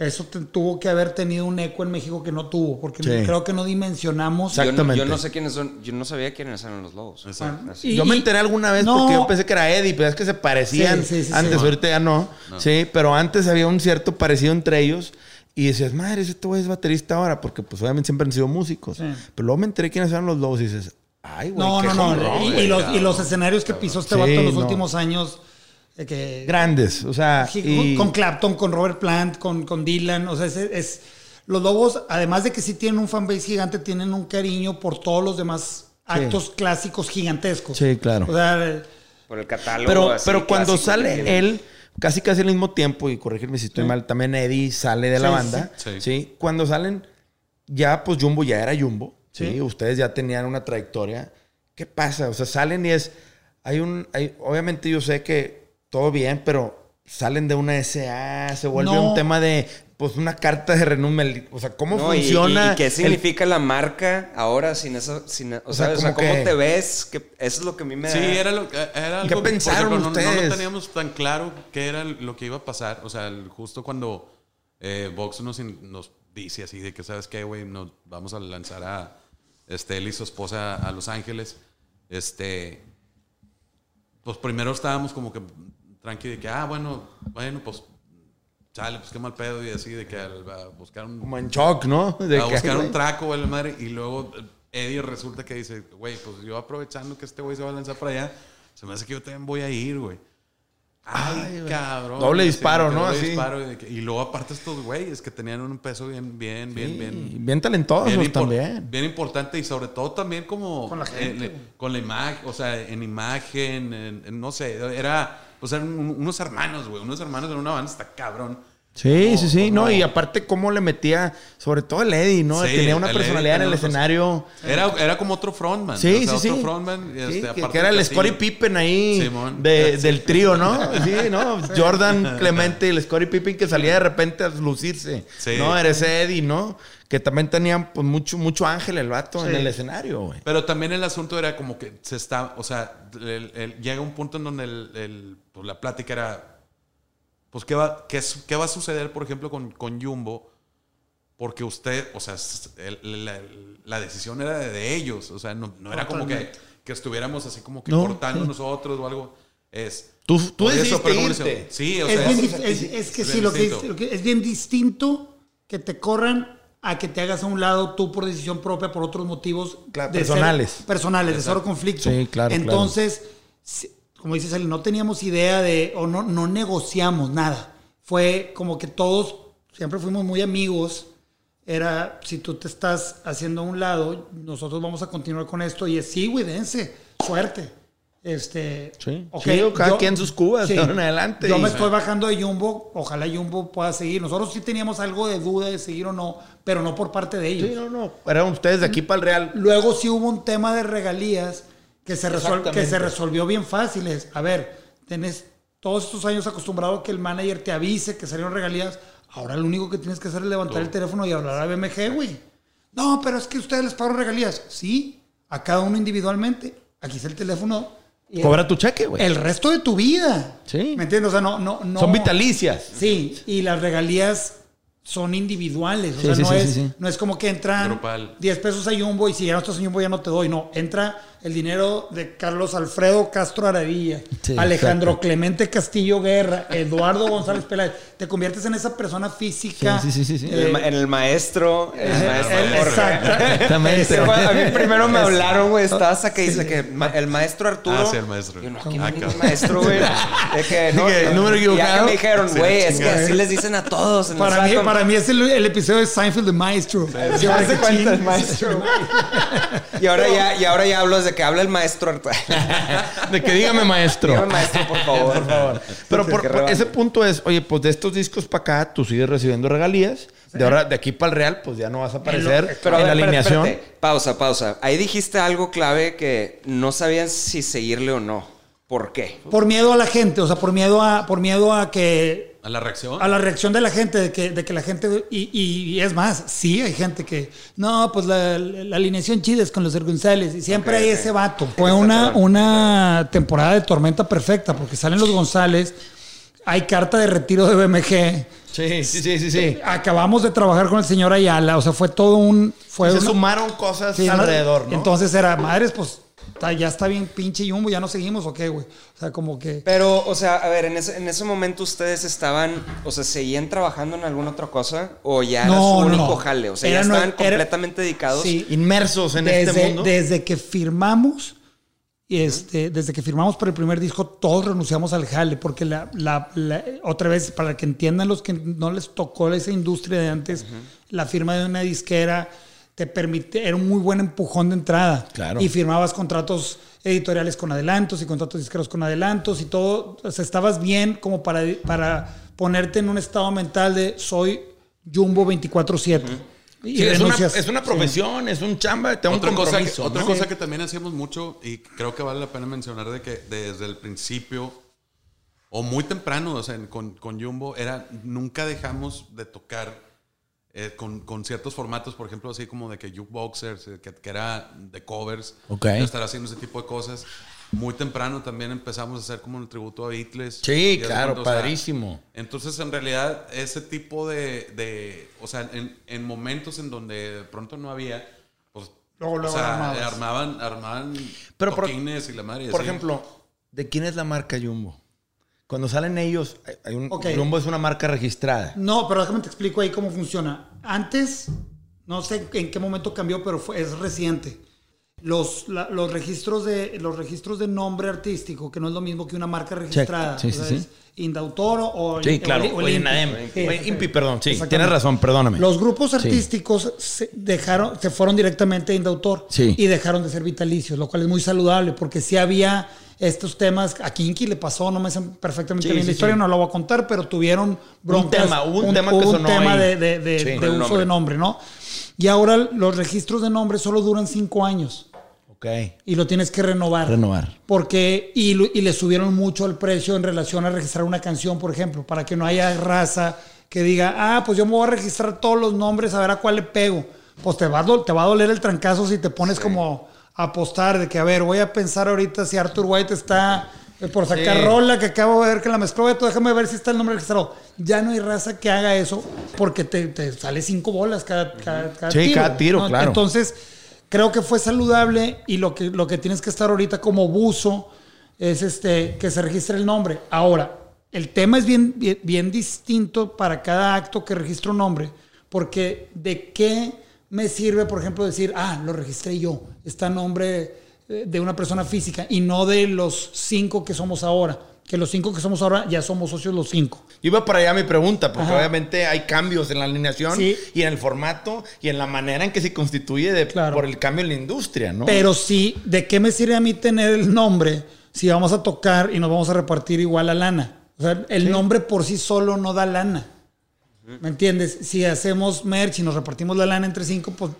eso te- tuvo que haber tenido un eco en México que no tuvo, porque Sí. creo que no dimensionamos. Yo no, Exactamente. yo no sé quiénes son. Yo no sabía quiénes eran los lobos. Y- yo me enteré alguna vez no. porque yo pensé que era Eddie, pero es que se parecían Sí, sí, sí, antes, sí. ahorita ya no. Sí, pero antes había un cierto parecido entre ellos. Y decías, madre, este güey es baterista ahora, porque pues obviamente siempre han sido músicos. Sí. Pero luego me enteré quiénes eran los lobos y dices, ay, güey, no, qué no, no. Y, y güey". los, y los escenarios que pisó este Sí, vato en los no. últimos años. Que, Grandes, o sea, y- con, Clapton, con Robert Plant, con, con Dylan. O sea, es, es- los Lobos, además de que sí tienen un fanbase gigante, tienen un cariño por todos los demás actos clásicos gigantescos. Sí, claro. O sea, Por el catálogo. Pero, así pero cuando sale él, casi casi al mismo tiempo, y corrígeme si estoy mal, también Eddie sale de la banda. sí. Sí. Sí. Cuando salen, ya pues Jumbo ya era Jumbo. Sí. Sí. Ustedes ya tenían una trayectoria. ¿Qué pasa? O sea, salen y es. Hay un. Hay, obviamente yo sé que todo bien, pero salen de una SA, se vuelve No. un tema de. Pues una carta de renumen. O sea, ¿cómo No, funciona? Y, y qué el- significa la marca ahora sin eso? Sin, o, sea, sea, o sea, ¿cómo que- te ves? Que eso es lo que a mí me Sí, da- era, lo, era algo ¿Qué pensaron ejemplo, no- No, lo teníamos tan claro qué era lo que iba a pasar. O sea, el- justo cuando eh, Vox nos, nos dice así de que, ¿sabes qué, güey? Nos vamos a lanzar a este, él y su esposa a Los Ángeles. Este, pues primero estábamos como que tranqui de que, ah, bueno, bueno, pues chale, pues qué mal pedo, y así, de que al, a buscar un, Como en shock, ¿no? De a que, buscar un traco, güey, la madre, y luego eh, Eddie resulta que dice, güey, pues yo aprovechando que este güey se va a lanzar para allá, se me hace que yo también voy a ir, güey. Ay, cabrón. Doble Sí, disparo, que ¿no? doble Así. disparo, y, de que- y luego aparte estos güeyes que tenían un peso bien, bien, bien, Sí, bien. bien talentosos bien también. Bien importante y sobre todo también como... Con la gente, eh, con la imagen, o sea, en imagen, en- en- no sé, era... Pues eran un- unos hermanos, güey. Unos hermanos en una banda, está cabrón. Sí, sí, sí. como- No, y aparte, cómo le metía, sobre todo el Eddie, ¿no? Sí, tenía una Eddie personalidad en el otros- escenario. Era, era como otro frontman. Sí, o sea, sí, otro sí. frontman. Sí, este, que, era el Scottie. Pippen ahí de- del trío, ¿no? Sí, ¿no? Jordan, Clemente y el Scottie Pippen que salía de repente a lucirse. Sí. ¿No? Era ese Eddie, ¿no? Que también tenían pues, mucho, mucho ángel el vato en el escenario, güey. Pero también el asunto era como que se está, o sea, el- el- llega un punto en donde el- pues la plática era, pues, ¿qué va, qué, qué va a suceder, por ejemplo, con, con Jumbo? Porque usted, o sea, el- la, la decisión era de, de ellos, o sea, no, no era como que, que estuviéramos así como que No, cortando sí. nosotros o algo. Es, Tú, tú eso, decidiste pero como irte. Sí, o es, sea, bien es- es- es que es sí, bien lo que, lo que- es bien distinto que te corran a que te hagas a un lado tú por decisión propia, por otros motivos Claro, de ser- personales. personales, de cero conflicto. Sí, claro, Entonces, si- como dices, Ali, no teníamos idea de, o no, no negociamos nada. Fue como que todos siempre fuimos muy amigos. Era, si tú te estás haciendo a un lado, nosotros vamos a continuar con esto. Y es, sí, güey, dense, suerte. Este, Sí, ok, chido, cada quien sus cubas, en adelante. Yo me estoy bajando de Jumbo, ojalá Jumbo pueda seguir. Nosotros sí teníamos algo de duda de seguir o no, pero no por parte de ellos. Sí, no, no. Eran ustedes de aquí para el Real. Luego sí hubo un tema de regalías que se, resol- que se resolvió bien fácil. Es, A ver, tenés todos estos años acostumbrado a que el manager te avise que salieron regalías. Ahora lo único que tienes que hacer es levantar el teléfono y hablar a BMG, güey. No, pero es que ustedes les pagaron regalías. Sí, a cada uno individualmente. Aquí está el teléfono. y Cobra tu cheque, güey. el resto de tu vida. Sí. ¿Me entiendes? O sea, no, no, no. Son vitalicias. Sí, y las regalías son individuales. O Sí, sea, sí, no, sí, es, sí, sí. no es como que entran Grupal. 10 pesos a Jumbo y si ya no estás en Jumbo ya no te doy. No, entra el dinero de Carlos Alfredo Castro Aradilla, Sí, Alejandro exacto. Clemente Castillo Guerra, Eduardo González Peláez. Te conviertes en esa persona física. Sí, sí, sí, sí, sí. eh, El en el maestro. El eh, maestro el- Jorge. exacto. Exactamente. Ese fue- a mí primero me hablaron, güey. Estaba que dice que el maestro Arturo. Ah, sí, el maestro. Yo no, aquí Ah, maestro, güey. De que no. Que, número y Ya que equivocado. me dijeron, Sí, güey, es que así les dicen a todos. en el Para mí, para mí es el, el episodio de Seinfeld de Maestro. Se hace cuenta el maestro. Y ahora ya, y ahora ya hablo desde que habla el maestro. De que dígame, maestro. Dígame, maestro, por favor. Por favor. Pero por, por ese punto es, oye, pues de estos discos para acá, tú sigues recibiendo regalías. De ahora, de aquí para el Real, pues ya no vas a aparecer Pero en ver, la alineación. espérate. Pausa, pausa. Ahí dijiste algo clave que no sabían si seguirle o no. ¿Por qué? Por miedo a la gente, o sea, por miedo a, por miedo a que ¿A la reacción? a la reacción de la gente, de que, de que la gente, y, y- y es más, sí hay gente que, no, pues la, la alineación chida es con los González, y siempre hay ese vato. Fue una, una temporada de tormenta perfecta, porque salen los González, hay carta de retiro de BMG, Sí, sí, sí, sí, sí. acabamos de trabajar con el señor Ayala, o sea, fue todo un... Fue se una- sumaron cosas alrededor, ¿no? Entonces era, madres, pues ya está bien pinche Jumbo, ya no seguimos o qué, güey. O sea, como que... Pero, o sea, a ver, en ese, en ese momento ustedes estaban, o sea, ¿seguían trabajando en alguna otra cosa? ¿O ya era No, su no, único no. jale? O sea, Era ya no- estaban era- completamente dedicados. Sí. Inmersos en desde, este mundo. desde que firmamos, y este, desde que firmamos por el primer disco, todos renunciamos al jale, porque la, la- la- otra vez, para que entiendan los que no les tocó esa industria de antes, la firma de una disquera te permite, era un muy buen empujón de entrada. Claro. Y firmabas contratos editoriales con adelantos y contratos disqueros con adelantos y todo. O sea, estabas bien como para, para ponerte en un estado mental de soy Jumbo 24-7. Y Sí, es, una, es una Sí. profesión, es un chamba, tengo un otra cosa, que, otra ¿no? cosa que también hacíamos mucho y creo que vale la pena mencionar de que desde el principio o muy temprano, o sea, con, con Jumbo, era nunca dejamos de tocar eh, con, con ciertos formatos, por ejemplo, así como de que jukeboxers, eh, que, que era de covers, estar haciendo ese tipo de cosas. Muy temprano también empezamos a hacer como un tributo a Beatles. Sí, claro, cuenta, o sea, padrísimo. entonces, en realidad, ese tipo de, de o sea, en, en momentos en donde de pronto no había, pues, Luego, luego o sea, armaban, armaban Pero por- y la madre. y Por así. ejemplo, ¿de quién es la marca Jumbo? Cuando salen ellos, hay- un. Rumbo es una marca registrada. No, pero déjame te explico ahí cómo funciona. Antes, no sé en qué momento cambió, pero fue- es reciente. Los, la- los, registros de, los registros de nombre artístico, que no es lo mismo que una marca registrada. Sí, sí, sí. es Indautor o Sí, claro. o O. O Sí, INPI, perdón. Sí, tienes razón, perdóname. Los grupos Sí. artísticos se dejaron, se fueron directamente a Indautor Sí. y dejaron de ser vitalicios, lo cual es muy saludable porque si había estos temas, a Kinky le pasó, no me sé perfectamente Sí, bien sí, la historia, sí. no la voy a contar, pero tuvieron broncas. tema, hubo un tema que sonó tema ahí. de, uso de nombre, ¿no? Y ahora los registros de nombre solo duran cinco años Ok. y lo tienes que renovar. Renovar. Porque, y, y le subieron mucho el precio en relación a registrar una canción, por ejemplo, para que no haya raza que diga, ah, pues yo me voy a registrar todos los nombres, a ver a cuál le pego. Pues te va a, te va a doler el trancazo si te pones como apostar de que, a ver, voy a pensar ahorita si Arthur White está eh, por sacar Sí. rola, que acabo de ver que la mezcló, Beto, déjame ver si está el nombre registrado. Ya no hay raza que haga eso porque te, te sale cinco bolas cada, cada, cada Sí, cada tiro, claro. Entonces, creo que fue saludable y lo que, lo que tienes que estar ahorita como buzo es este, que se registre el nombre. Ahora, el tema es bien, bien, bien distinto para cada acto que registra un nombre, porque de qué me sirve, por ejemplo, decir, ah, lo registré yo, está a nombre eh, de una persona física y no de los cinco que somos ahora, que los cinco que somos ahora ya somos socios los cinco. Iba para allá mi pregunta, porque Ajá. obviamente hay cambios en la alineación Sí. y en el formato y en la manera en que se constituye de- Claro. por el cambio en la industria, ¿no? Pero sí, ¿de qué me sirve a mí tener el nombre si vamos a tocar y nos vamos a repartir igual la lana? O sea, el nombre por sí solo no da lana. ¿Me entiendes? Si hacemos merch y nos repartimos la lana entre cinco, pues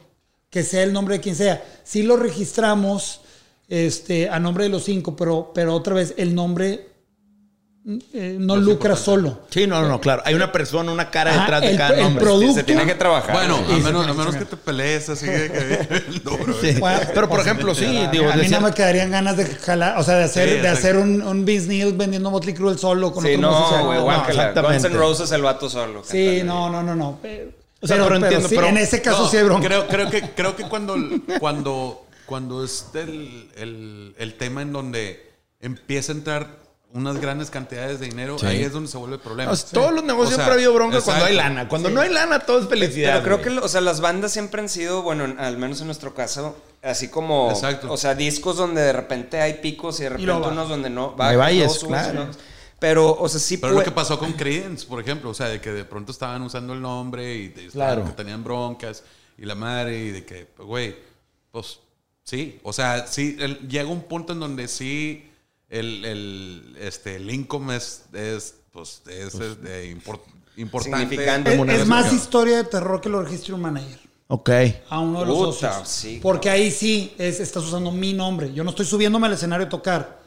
que sea el nombre de quien sea. Si lo registramos este, a nombre de los cinco, pero, pero otra vez el nombre eh, no lucra solo. Sí, no, no, no, claro. Hay una persona, una cara Ajá, detrás de el- cada el nombre. producto- Se tiene que trabajar. Bueno, a menos, a menos que te pelees así de que el duro. Sí. Bueno, Pero por ejemplo, sí, a- digo, a mí no me quedarían ganas de jalar, o sea, de hacer, Sí, de hacer un, un business vendiendo Motley Crue solo con Sí, otro músico. no, güey, No, guácala. exactamente. Guns N' Roses el vato solo. Sí, no, no, no, no. Pero, O sea, pero entiendo, sí, pero- en ese caso No, sí hay bronca. Creo, creo que, creo que cuando, cuando, cuando es el, el, el tema en donde empieza a entrar unas grandes cantidades de dinero, Sí. ahí es donde se vuelve el problema. Todos los negocios O sea, siempre ha habido bronca cuando hay exacto. lana. Cuando no hay lana, todo es felicidad. Pero creo güey. que, o sea, las bandas siempre han sido, bueno, en- al menos en nuestro caso, así como, Exacto. o sea, discos donde de repente hay picos y de repente baja. unos donde no. Hay valles, y claro. Pero, o sea, sí Pero lo que pasó con Creedence, por ejemplo, o sea, de que de pronto estaban usando el nombre y de- Claro. que tenían broncas y la madre y de que, güey, pues sí, o sea, sí, el- llega un punto en donde sí el, el, este, el income es, es, pues, es, es de import- importante. Significante. Es, Como es más historia de terror que lo registre un manager. Ok. A uno de los Puta, socios. sí. Porque ahí sí es, estás usando mi nombre. Yo no estoy subiéndome al escenario a tocar.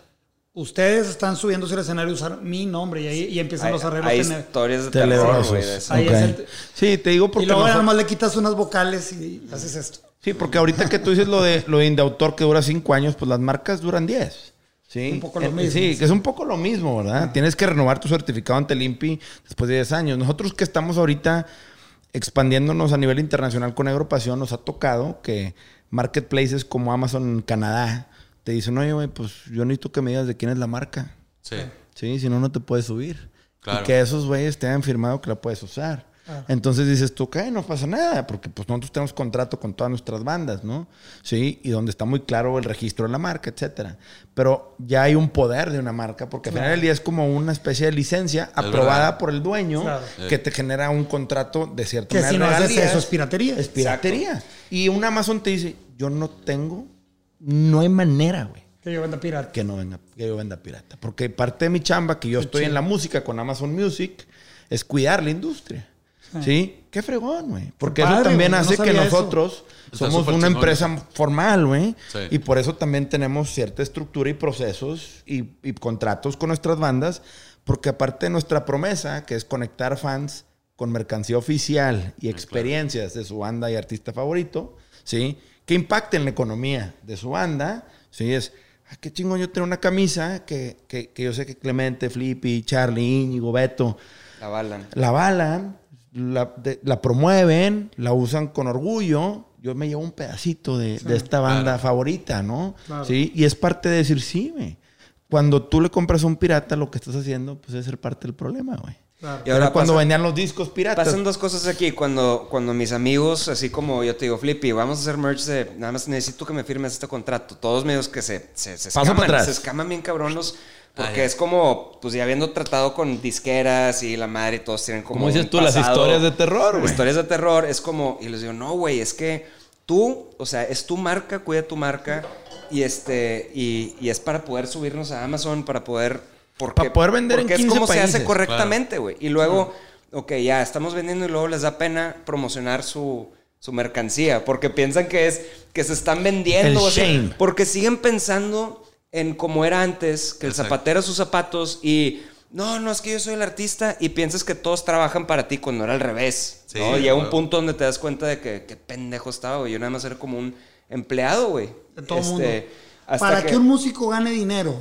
Ustedes están subiéndose al escenario a usar mi nombre y ahí y empiezan hay, los arreglos. hay tene- historias de terror, güey. de eso. Ahí Ok. es el- Sí, te digo porque y luego nosotros- nada más le quitas unas vocales y haces esto. Sí, porque ahorita que tú dices lo de lo de Indautor que dura cinco años, pues las marcas duran 10. Sí, Un poco lo Eh, mismo, Sí, que es un poco lo mismo, ¿verdad? Tienes que renovar tu certificado ante el INPI después de 10 años. Nosotros que estamos ahorita expandiéndonos a nivel internacional con Agropasión, nos ha tocado que marketplaces como Amazon en Canadá te dicen, oye, güey, pues yo necesito que me digas de quién es la marca. Sí. Sí, si no, no te puedes subir. Claro. Y que esos güeyes te hayan firmado que la puedes usar. Entonces dices tú, ¿qué? No pasa nada, porque pues nosotros tenemos contrato con todas nuestras bandas, ¿no? Sí, y donde está muy claro el registro de la marca, etcétera. Pero ya hay un poder de una marca, porque al final del día es como una especie de licencia aprobada verdad. por el dueño Claro. que te genera un contrato de cierta Que manera si no haces eso es piratería. Es piratería. Y un Amazon te dice, yo no tengo, no hay manera, güey Que yo venda pirata. que no venga, que yo venda pirata. Porque parte de mi chamba, que yo estoy en la música con Amazon Music, es cuidar la industria. ¿Sí? Qué fregón, güey. Porque eso padre, también güey, yo no hace que eso. nosotros Está somos una chingón empresa formal, güey. Sí. Y por eso también tenemos cierta estructura y procesos y, y contratos con nuestras bandas. Porque aparte de nuestra promesa, que es conectar fans con mercancía oficial y experiencias de su banda y artista favorito, ¿sí? Que impacten la economía de su banda, ¿sí? Es, ah, qué chingón yo tengo una camisa que, que, que yo sé que Clemente, Flippy, Charlie, Íñigo, Beto, La balan. la avalan, la, de- la promueven, la usan con orgullo. Yo me llevo un pedacito de, de esta banda Claro. favorita, ¿no? Claro. Sí, y es parte de decir, sí, güey. cuando tú le compras a un pirata, lo que estás haciendo, pues es ser parte del problema, güey. Y Ahora cuando pasa- vendían los discos piratas. Pasan dos cosas aquí. Cuando, cuando mis amigos, así como yo te digo, Flippy, vamos a hacer merch de. Nada más necesito que me firmes este contrato. Todos medios que se, se, se escaman, para atrás. se escaman bien cabronos. Porque Ah, es como, pues ya habiendo tratado con disqueras y la madre y todos tienen como. Como dices un tú, las pasado- historias de terror, güey. Historias de terror es como. Y les digo, no, güey, es que tú, o sea, es tu marca, cuida tu marca. Y este. Y, y es para poder subirnos a Amazon, para poder. Porque, Para poder vender en porque 15 es como se países. hace correctamente, güey. Y luego, ok, ya estamos vendiendo y luego les da pena promocionar su, su mercancía porque piensan que es que se están vendiendo. El o sea, shame. porque siguen pensando en como era antes, que el Exacto. zapatero sus zapatos y no, no es que yo soy el artista y piensas que todos trabajan para ti cuando era al revés. Sí, ¿no? Llega un punto donde te das cuenta de que qué pendejo estaba, güey. Yo nada más era como un empleado, güey. De todo Este, mundo. hasta Para que... un músico gane dinero,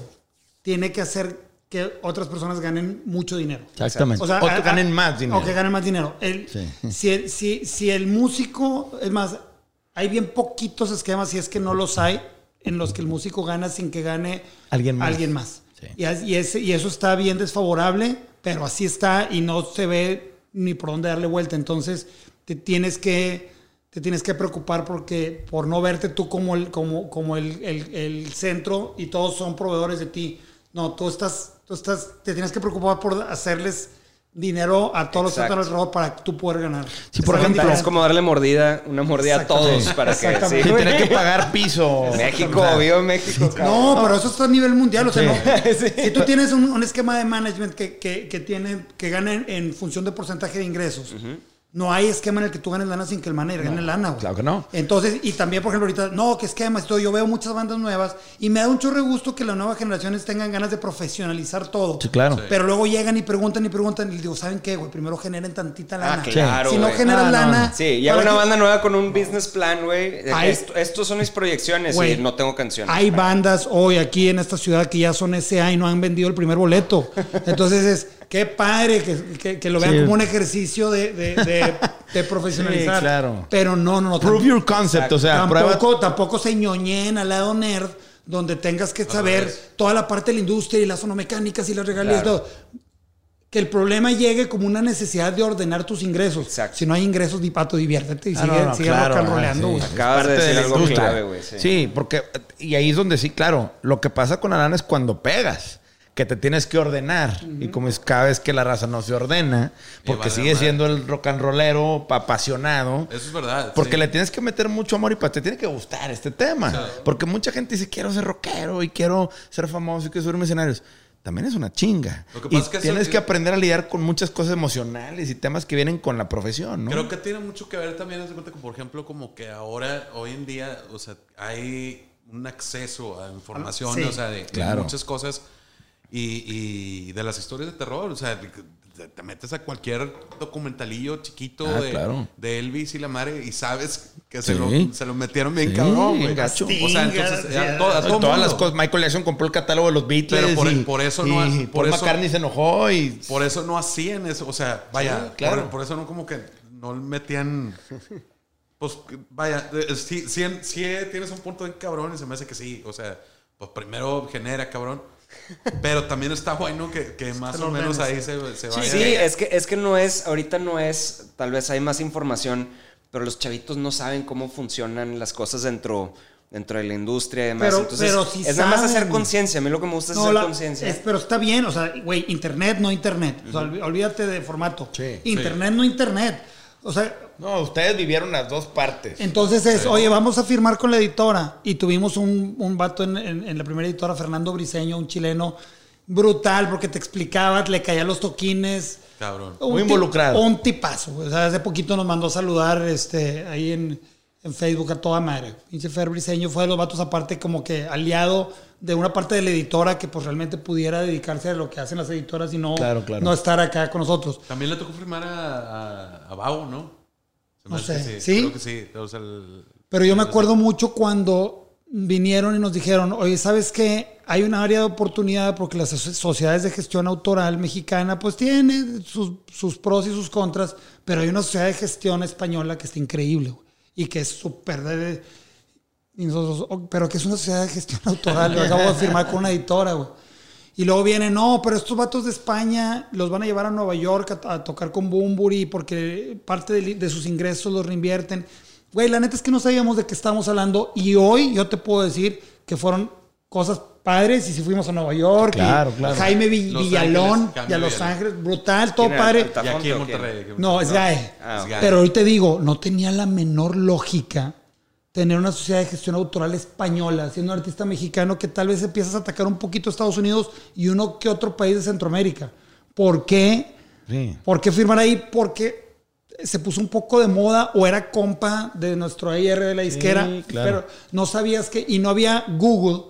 tiene que hacer que otras personas ganen mucho dinero. Exactamente. O, que ganen más dinero. O que ganen más dinero. El- Sí. si, el, si, si el músico, es más, hay bien poquitos esquemas, si es que no los hay, en los que el músico gana sin que gane Alguien más. Alguien más. Sí. Y, y ese- y eso está bien desfavorable, pero así está y no se ve ni por dónde darle vuelta. Entonces, te tienes que, te tienes que preocupar porque, por no verte tú como el, como, como el, el- el centro y todos son proveedores de ti. No, tú estás, tú estás, te tienes que preocupar por hacerles dinero a todos los que Exacto. están alrededor para que tú puedas ganar. Sí, por ejemplo, Es como darle mordida, una mordida a todos para que sí. Sí, tener que pagar piso. México, vivo México. cabrón. No, pero eso está a nivel mundial. O sea, no- Sí. si tú tienes un, un esquema de management que, que, que tiene, que gana en, en función de porcentaje de ingresos, no hay esquema en el que tú ganes lana sin que el manager gane lana. güey. claro que no. Entonces, y también, por ejemplo, ahorita, no, que esquemas y todo. Yo veo muchas bandas nuevas y me da un chorro de gusto que las nuevas generaciones tengan ganas de profesionalizar todo. Sí, claro. Pero luego llegan y preguntan y preguntan y les digo, ¿saben qué, güey? Primero generen tantita lana. Ah, claro, Si no güey. generas Ah, lana. no. Sí, ya ¿para una banda nueva con un business plan, güey. Esto- Estos son mis proyecciones Güey, y no tengo canciones. Hay bandas hoy aquí en esta ciudad que ya son SA y no han vendido el primer boleto. Entonces es, qué padre que, que- que lo vean Sí. como un ejercicio de, de, de- de profesionalizar. Sí, claro. Pero no, no, no. Prove your concept. O sea, prueba. tampoco, tampoco se ñoñen al lado nerd donde tengas que saber toda la parte de la industria y las sonomecánicas y las regalías y Claro. todo. Que el problema llegue como una necesidad de ordenar tus ingresos. Exacto. Si no hay ingresos, ni pato, diviértete y Ah, sigue, no, no, sigue claro, ah, sí. Acabas de decir la algo industria. clave, güey, sí. Sí, porque. Y ahí es donde sí, claro. Lo que pasa con la lana es cuando pegas. Que te tienes que ordenar. Y como es cada vez que la raza no se ordena, porque vale sigue siendo el rock and rollero apasionado. Eso es verdad. Porque sí. le tienes que meter mucho amor y pa- te tiene que gustar este tema. Porque mucha gente dice, quiero ser rockero y quiero ser famoso y quiero subirme a escenarios. También es una chinga. Lo que y pasa es que eso- tienes que aprender a lidiar con muchas cosas emocionales y temas que vienen con la profesión, ¿no? Creo que tiene mucho que ver también, haz de cuenta que, por ejemplo, como que ahora, hoy en día, o sea, hay un acceso a información, Sí. o sea, de, muchas cosas y, y de las historias de terror, o sea, te, te metes a cualquier documentalillo chiquito Ah, de, claro. de Elvis y la madre y sabes que se, Sí. lo, se lo metieron bien Sí, cabrón, güey. gacho. O sea, entonces, Sting, ya, todo- a todo Todas mundo. las cosas. Michael Jackson compró el catálogo de los Beatles. Pero por- y, por eso y no por Paul eso- McCartney se enojó y. Por eso no hacían eso, o sea, vaya, Sí, claro. por, por eso no como que no metían, pues vaya, sí, sí, sí tienes un punto de cabrón y se me hace que sí, o sea, pues primero genera cabrón, pero también está bueno que, que más o menos ahí se, se vaya. Sí, es que, es que no es, ahorita no es, tal vez hay más información, pero los chavitos no saben cómo funcionan las cosas dentro, dentro de la industria y demás. Pero- Entonces, pero sí es nada más hacer conciencia. A mí lo que me gusta es No, hacer conciencia. es- pero está bien, o sea, güey, internet, no internet. O sea, olví- olvídate de formato. Sí. internet, no internet. O sea, No, ustedes vivieron las dos partes. entonces es, oye, vamos a firmar con la editora. Y tuvimos un, un vato en, en- en la primera editora, Fernando Briseño, un chileno brutal, porque te explicaba, le caían los toquines. Cabrón. Un Muy involucrado. Un tipazo. O sea, hace poquito nos mandó a saludar este, ahí en, en Facebook a toda madre. Pinche Fer Briseño fue de los vatos aparte como que aliado de una parte de la editora que pues realmente pudiera dedicarse a lo que hacen las editoras y no, Claro, claro. no estar acá con nosotros. También le tocó firmar a, a, a Bau, ¿no? No sé, ¿sí? Creo que sí. o sea, el- Pero yo me acuerdo mucho cuando vinieron y nos dijeron, oye, ¿sabes qué? Hay una área de oportunidad porque las sociedades de gestión autoral mexicana pues tiene sus, sus pros y sus contras, pero hay una sociedad de gestión española que está increíble güey, y que es súper "Oh, pero que es una sociedad de gestión autoral, lo acabo de firmar con una editora, güey. Y luego viene, no, pero estos vatos de España los van a llevar a Nueva York a, a tocar con Bumburi porque parte de, de sus ingresos los reinvierten. Güey, la neta es que no sabíamos de qué estábamos hablando y hoy yo te puedo decir que fueron cosas padres y si fuimos a Nueva York. y Claro, claro. Jaime Los Villalón Ángeles, y a Los. Ángeles, brutal, todo padre. No, es Gae. Ah. Pero hoy te digo, no tenía la menor lógica tener una sociedad de gestión autoral española, siendo un artista mexicano que tal vez empiezas a atacar un poquito a Estados Unidos y uno que otro país de Centroamérica. ¿Por qué? Sí. ¿Por qué firmar ahí? Porque se puso un poco de moda o era compa de nuestro IR de la disquera, claro. pero no sabías que, y no había Google,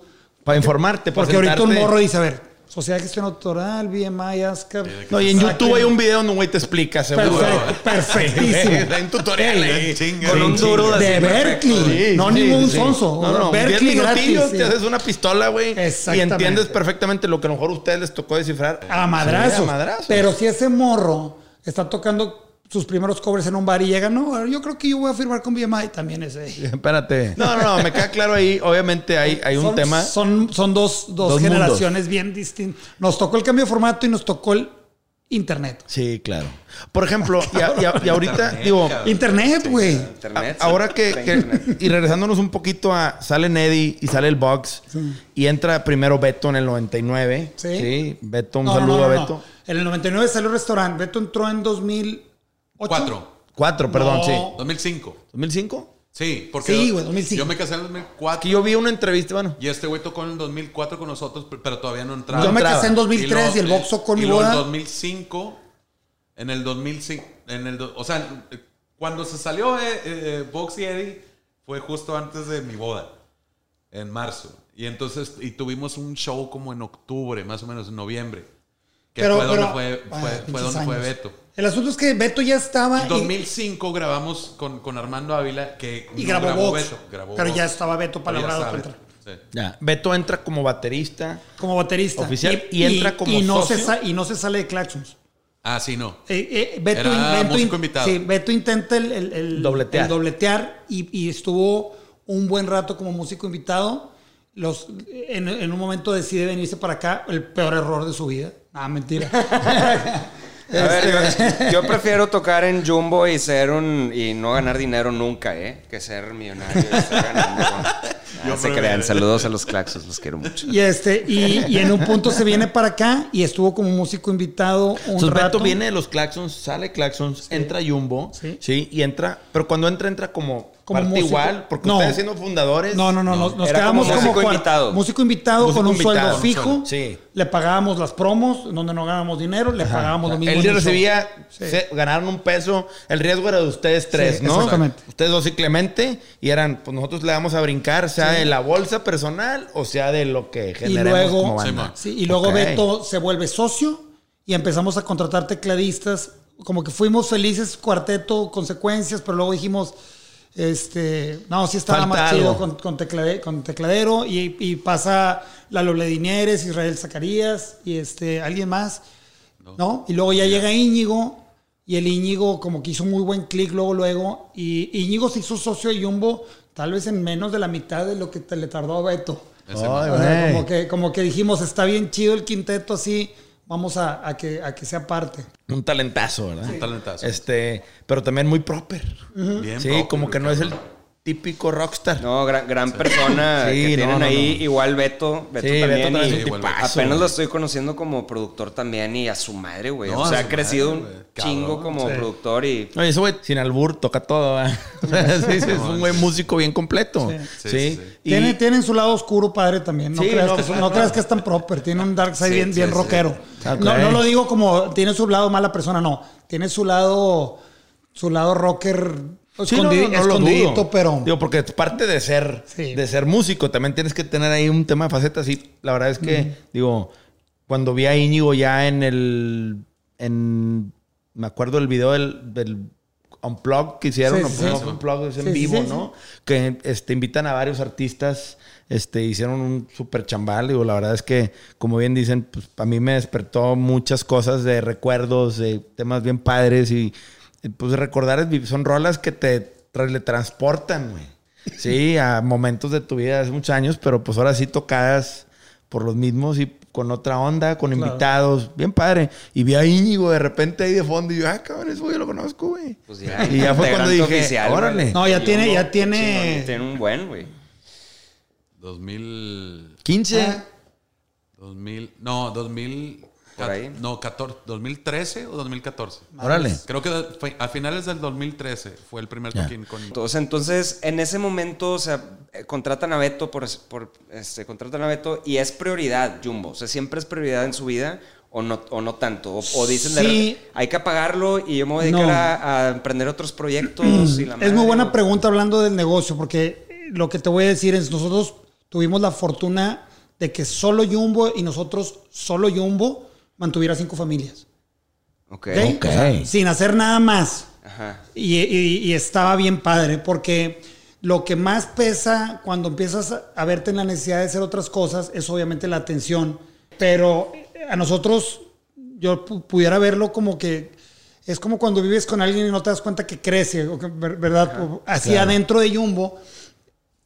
Para informarte, para porque ahorita un morro dice, a ver, Sociedad de Gestión Autoral, BMI, ASCAP. No, y en YouTube hay un video donde un güey te explica, seguro. Perfecto, perfectísimo. Hay un tutorial ahí. Chinga. Con un duro de perfecto. Berkeley. Sí, no sí, ningún sí. sonso. No, no, Berkeley 10 minutillos, gratis. sí. te haces una pistola, güey. Y entiendes perfectamente lo que a lo mejor a ustedes les tocó descifrar. A madrazos. Sí, a madrazos. Pero si ese morro está tocando sus primeros covers en un bar y llega, no, yo creo que yo voy a firmar con BMI también ese. Espérate. No, no, no, me queda claro ahí. Obviamente hay, hay un son, tema. Son, son dos, dos, Dos generaciones bien distintas. Nos tocó el cambio de formato y nos tocó el internet. Sí, claro. Por ejemplo, y, a- y a- y ahorita, digo, Internet, güey. Internet. a- ahora que, y regresándonos un poquito a sale Neddy y sale el Box y entra primero Beto en el 99. Sí. Sí. Beto, un No, saludo no, a Beto. no. En el 99 salió el restaurante. Beto entró en 2008. Cuatro. Cuatro, perdón, No. sí. 2005. ¿2005? Sí, porque Sí, güey, 2005. yo me casé en el 2004 Que yo vi una entrevista, bueno. y este güey tocó en el 2004 con nosotros, pe- pero todavía no entraba. Yo me casé en 2003 y, el luego- boxo con y mi boda. En 2005, en el 2005, en el, o sea, cuando se salió eh, eh, Box y Eddie fue justo antes de mi boda, en marzo. Y entonces, y tuvimos un show como en octubre, más o menos en noviembre. Que Pero- fue donde pero- fue, ah, fue, fue pinches donde fue. Beto. El asunto es que Beto ya estaba. En y- 2005 grabamos con, con Armando Ávila, que Y, no grabó, Vox. Beto, grabó pero Vox. ya estaba Beto palabrado contra- Sí. Ya. Beto entra como baterista. como baterista. Oficial, y entra como y no socio. Se y no se sale de Claxons. Ah, sí, no. Eh, eh, Beto, Era Beto músico in- invitado. Sí, Beto intenta el, el- el- Dobletear. el dobletear y, y estuvo un buen rato como músico invitado. Los, en, en un momento decide venirse para acá, el peor error de su vida. Ah, mentira. A ver, yo, yo prefiero tocar en Jumbo y ser un y no ganar dinero nunca, ¿eh? Que ser millonario y estar ganando. Se crean. Saludos a los claxos, los quiero mucho. y, este, y, y en un punto se viene para acá y estuvo como músico invitado un Entonces rato. Beto viene de los Claxons, sale Claxons, entra Jumbo. Sí. Sí. y entra. Pero cuando entra, entra como, Como parte músico. igual. Porque No. ustedes siendo fundadores. No, no, no, nos, nos quedamos como como, músico invitado. Músico invitado Músico con un invitado, sueldo un fijo. sueldo, sí. Le pagábamos las promos, donde no ganábamos dinero, le pagábamos lo mismo. Él recibía, Sí. se- ganaron un peso. El riesgo era de ustedes tres, Sí, ¿no? exactamente. Ustedes dos y Clemente. Y eran, pues nosotros le vamos a brincar, sea de la bolsa personal o sea de lo que Y generemos luego, como banda. y luego Ok. Beto se vuelve socio y empezamos a contratar tecladistas. Como que fuimos felices, cuarteto, consecuencias, pero luego dijimos, este, no, sí estaba más chido con, con, teclade- con tecladero y, y pasa Lalo Ledineres, Israel Zacarías y este, alguien más, ¿no? Y luego ya llega Íñigo y el Íñigo como que hizo muy buen clic luego, luego, y Íñigo se hizo socio de Jumbo tal vez en menos de la mitad de lo que te le tardó a Beto. Ese Ay. O sea, como que, como que dijimos, está bien chido el quinteto así, vamos a, a que, a que sea parte. Un talentazo, ¿verdad? Un talentazo. Este, pero también muy proper. Bien Sí, propio, como que no es el. Típico rockstar. No, gran, gran persona Sí, que no, tienen no, ahí. no. Igual Beto. Beto Sí, Beto también. también y es un igual, tipazo, apenas lo estoy conociendo como productor también y a su madre, güey. No, o sea, ha crecido madre, un chingo Cabrón. como Sí. productor y... Oye, ese güey sin albur toca todo, sí, es un güey músico bien completo. Sí, Sí, sí, sí. Y- Tiene, tienen su lado oscuro padre también. No, Sí, creas, no, que, no no. creas que es tan proper. Tiene un dark side Sí, bien, sí, bien sí. rockero. Ok. No, no lo digo como tiene su lado mala persona, no. Tiene su lado, su lado rocker Sí, no, escondi- no, no lo escondidito, pero. Digo, porque es parte de ser, Sí. de ser músico. También tienes que tener ahí un tema de facetas. Y la verdad es que, digo, cuando vi a Íñigo ya en el. En, me acuerdo del video del, del Unplug que hicieron. Sí, sí, pues, sí. no, Unplug es en Sí, sí, vivo, sí, ¿no? Que este, invitan a varios artistas. Este, hicieron un super chambal. Digo, la verdad es que, como bien dicen, pues a mí me despertó muchas cosas de recuerdos, de temas bien padres y, pues recordar son rolas que te teletransportan, güey. Sí, a momentos de tu vida hace muchos años, pero pues ahora sí tocadas por los mismos y con otra onda, con invitados, bien padre. Y vi a Íñigo de repente ahí de fondo y yo, ah, cabrón, eso yo lo conozco, güey. Pues ya, y ya fue cuando dije, oficial, órale. No, ya Y tiene- uno, ya tiene- Tiene un buen, güey. 2000. 15. Ah. 2000. No, 2000. Por ahí. No, 14, 2013 o 2014. Órale. Creo que fue a finales del 2013 fue el primer Ya. toquín con. Entonces, entonces, en ese momento, o sea, eh, contratan a Beto por, por este, contratan a Beto y es prioridad, Jumbo. O sea, siempre es prioridad en su vida o no, o no tanto. O, o dicen, de Sí. repente, hay que apagarlo y yo me voy a dedicar No. a, a emprender otros proyectos. y la Es madre, muy buena o- pregunta hablando del negocio, porque eh, lo que te voy a decir es, nosotros tuvimos la fortuna de que solo Jumbo y nosotros solo Jumbo mantuviera cinco familias. Ok. ¿ok? Ok. O sea, sin hacer nada más. Ajá. Y, y- y estaba bien padre, porque lo que más pesa cuando empiezas a- verte en la necesidad de hacer otras cosas es obviamente la atención. Pero a nosotros, yo pu- pudiera verlo como que es como cuando vives con alguien y no te das cuenta que crece, o que, ver- ¿verdad? Así adentro de Jumbo,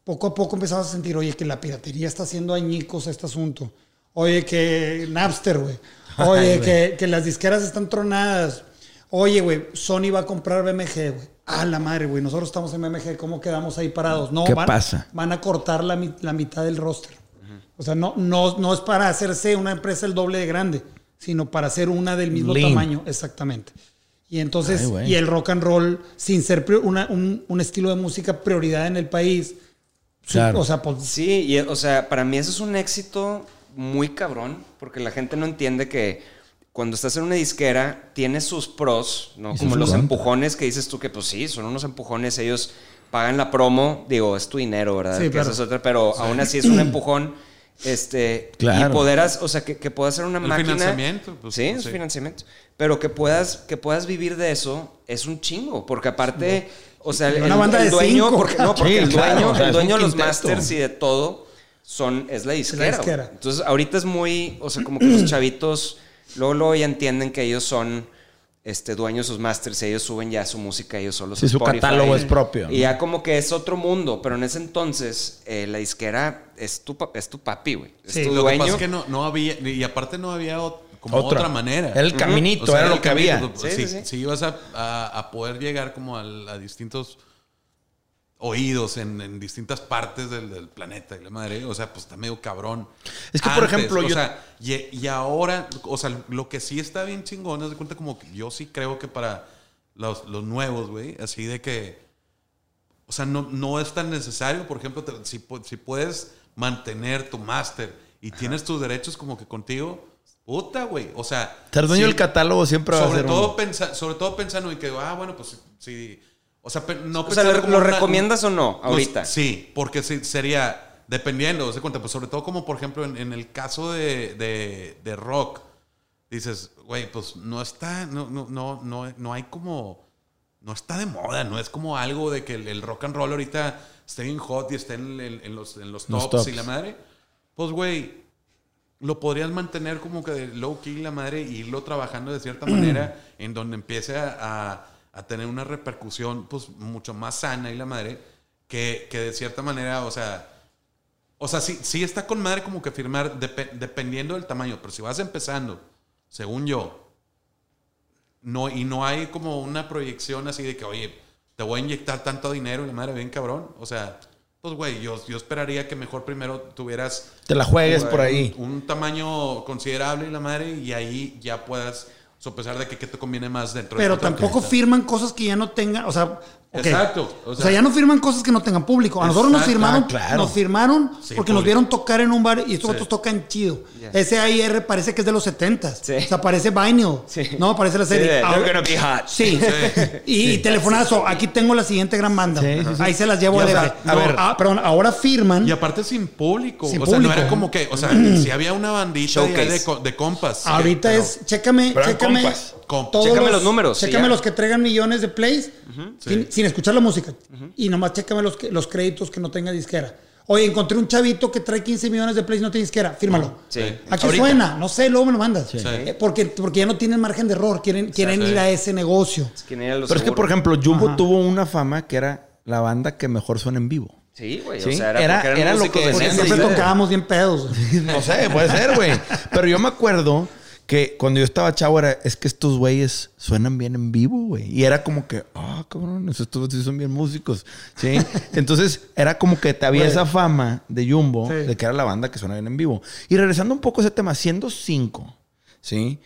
poco a poco empezabas a sentir, oye, que la piratería está haciendo añicos a este asunto. Oye, que Napster, güey. Oye, que, que las disqueras están tronadas. Oye, güey, Sony va a comprar BMG, güey. Ah, la madre, güey. Nosotros estamos en BMG. ¿Cómo quedamos ahí parados? No, ¿Qué van, pasa? Van a cortar la, la mitad del roster. O sea, no, no, no es para hacerse una empresa el doble de grande, sino para hacer una del mismo Lean. tamaño. Exactamente. Y entonces, Ay, y el rock and roll, sin ser una- un, un estilo de música prioridad en el país, su- Claro. o sea, pues, Sí, y, o sea, para mí eso es un éxito muy cabrón, porque la gente no entiende que cuando estás en una disquera tiene sus pros, ¿no? Como los empujones que dices tú que pues sí, son unos empujones, ellos pagan la promo, digo, es tu dinero, ¿verdad? Sí, Que claro. es otra, pero aún así es un empujón. Este, Claro. y poder, as- o sea, que, que puedas ser una El máquina. financiamiento, pues, sí, es sí. financiamiento. Pero que puedas, que puedas vivir de eso es un chingo, porque aparte, o sea, el, Una banda el de dueño, cinco, porque, no, porque Sí, el dueño, el dueño de los masters y de todo son, es la disquera. Entonces, ahorita es muy, o sea, como que los chavitos luego, luego ya entienden que ellos son este, dueños de sus masters, ellos suben ya su música ellos solos. Sí, su Spotify. catálogo es propio, Y ¿no? ya como que es otro mundo, pero en ese entonces eh, la disquera es tu, es tu papi, güey. Es Sí. tu Lo que dueño. pasa es que no, no había. Y aparte no había como Otra. otra, manera. Era el caminito, O sea, era lo que camino, había. pues, Sí, si, sí, sí. si ibas a, a- a poder llegar como a, distintos oídos en, en distintas partes del, del planeta y la madre, o sea, pues está medio cabrón. Es que, por ejemplo, o yo- sea, y, y ahora, o sea, lo que sí está bien chingón, haz de cuenta como que yo sí creo que para los, los nuevos, güey, así de que, o sea, no, no es tan necesario, por ejemplo, te- si, pu- si puedes mantener tu máster y tienes tus derechos como que contigo, puta, güey, o sea... Ser dueño del catálogo siempre va a sobre ser todo, pensa- sobre todo pensando en que, ah, bueno, pues sí. O sea, no O sea, ¿lo, como lo una- recomiendas o no ahorita? sí, porque sí, sería, dependiendo, se cuenta, pues sobre todo como por ejemplo en, en el caso de, de- de rock, dices, güey, pues no está, no, no, no, no, no hay como, no está de moda, no es como algo de que el, el rock and roll ahorita esté bien hot y esté en, en- en los, en los Los tops, tops. y la madre. Pues, güey, lo podrías mantener como que de low key la madre y irlo trabajando de cierta manera en donde empiece a, a- a tener una repercusión pues mucho más sana y la madre que, que de cierta manera, o sea, o sea, sí, sí está con madre como que firmar depe- dependiendo del tamaño, pero si vas empezando, según yo, no, y no hay como una proyección así de que, oye, te voy a inyectar tanto dinero y la madre bien cabrón, o sea, pues güey, yo, yo esperaría que mejor primero tuvieras Te la juegues por ahí. un, un tamaño considerable y la madre y ahí ya puedas sopesar de que qué te conviene más dentro pero de tampoco firman cosas que ya no tengan, o sea, Exacto, O o sea, ya no firman cosas que no tengan público. A nosotros nos Exacto, firmaron, ah, claro. nos firmaron Sí, porque nos vieron tocar en un bar y estos Sí. otros tocan chido. Ya. Ese AIR parece que es de los 70 Sí. O sea, parece vinyl. Sí. No, parece la serie. Ahora- They're gonna be hot. Sí. Y, telefonazo, aquí tengo la siguiente gran banda. Sí, sí, sí. Ahí se las llevo Y, a DF. a ver. Ah, perdón, ahora firman. Y aparte sin público. Sin o sea, no era como que, o sea, si había una bandita de, de, co- de compas. Ahorita que- es, chécame, Pero chécame. compas. Todos Chécame los números, Chécame los que traigan millones de plays sin, Sí. Sin escuchar la música. Y nomás chécame los, que- los créditos que no tenga disquera. Oye, encontré un chavito que trae 15 millones de plays y no tiene disquera. Fírmalo. Sí. ¿A qué Ahorita. suena? No sé, luego me lo mandas. Sí. Eh, porque, porque ya no tienen margen de error. Quieren, quieren Sí. ir a ese negocio. Es que Pero es que, por ejemplo, Jumbo Ajá. tuvo una fama que era la banda que mejor suena en vivo. Sí, güey. Sí, O sea, era, era- lo que decían siempre tocábamos bien pedos. No sé, puede ser, güey. Pero yo me acuerdo que cuando yo estaba chavo era, es que estos güeyes suenan bien en vivo, güey. Y era como que, ah, cabrón, estos sí son bien músicos. Sí. Entonces era como que te había esa fama de Jumbo, Sí. de que era la banda que suena bien en vivo. Y regresando un poco a ese tema, siendo cinco, ¿sí?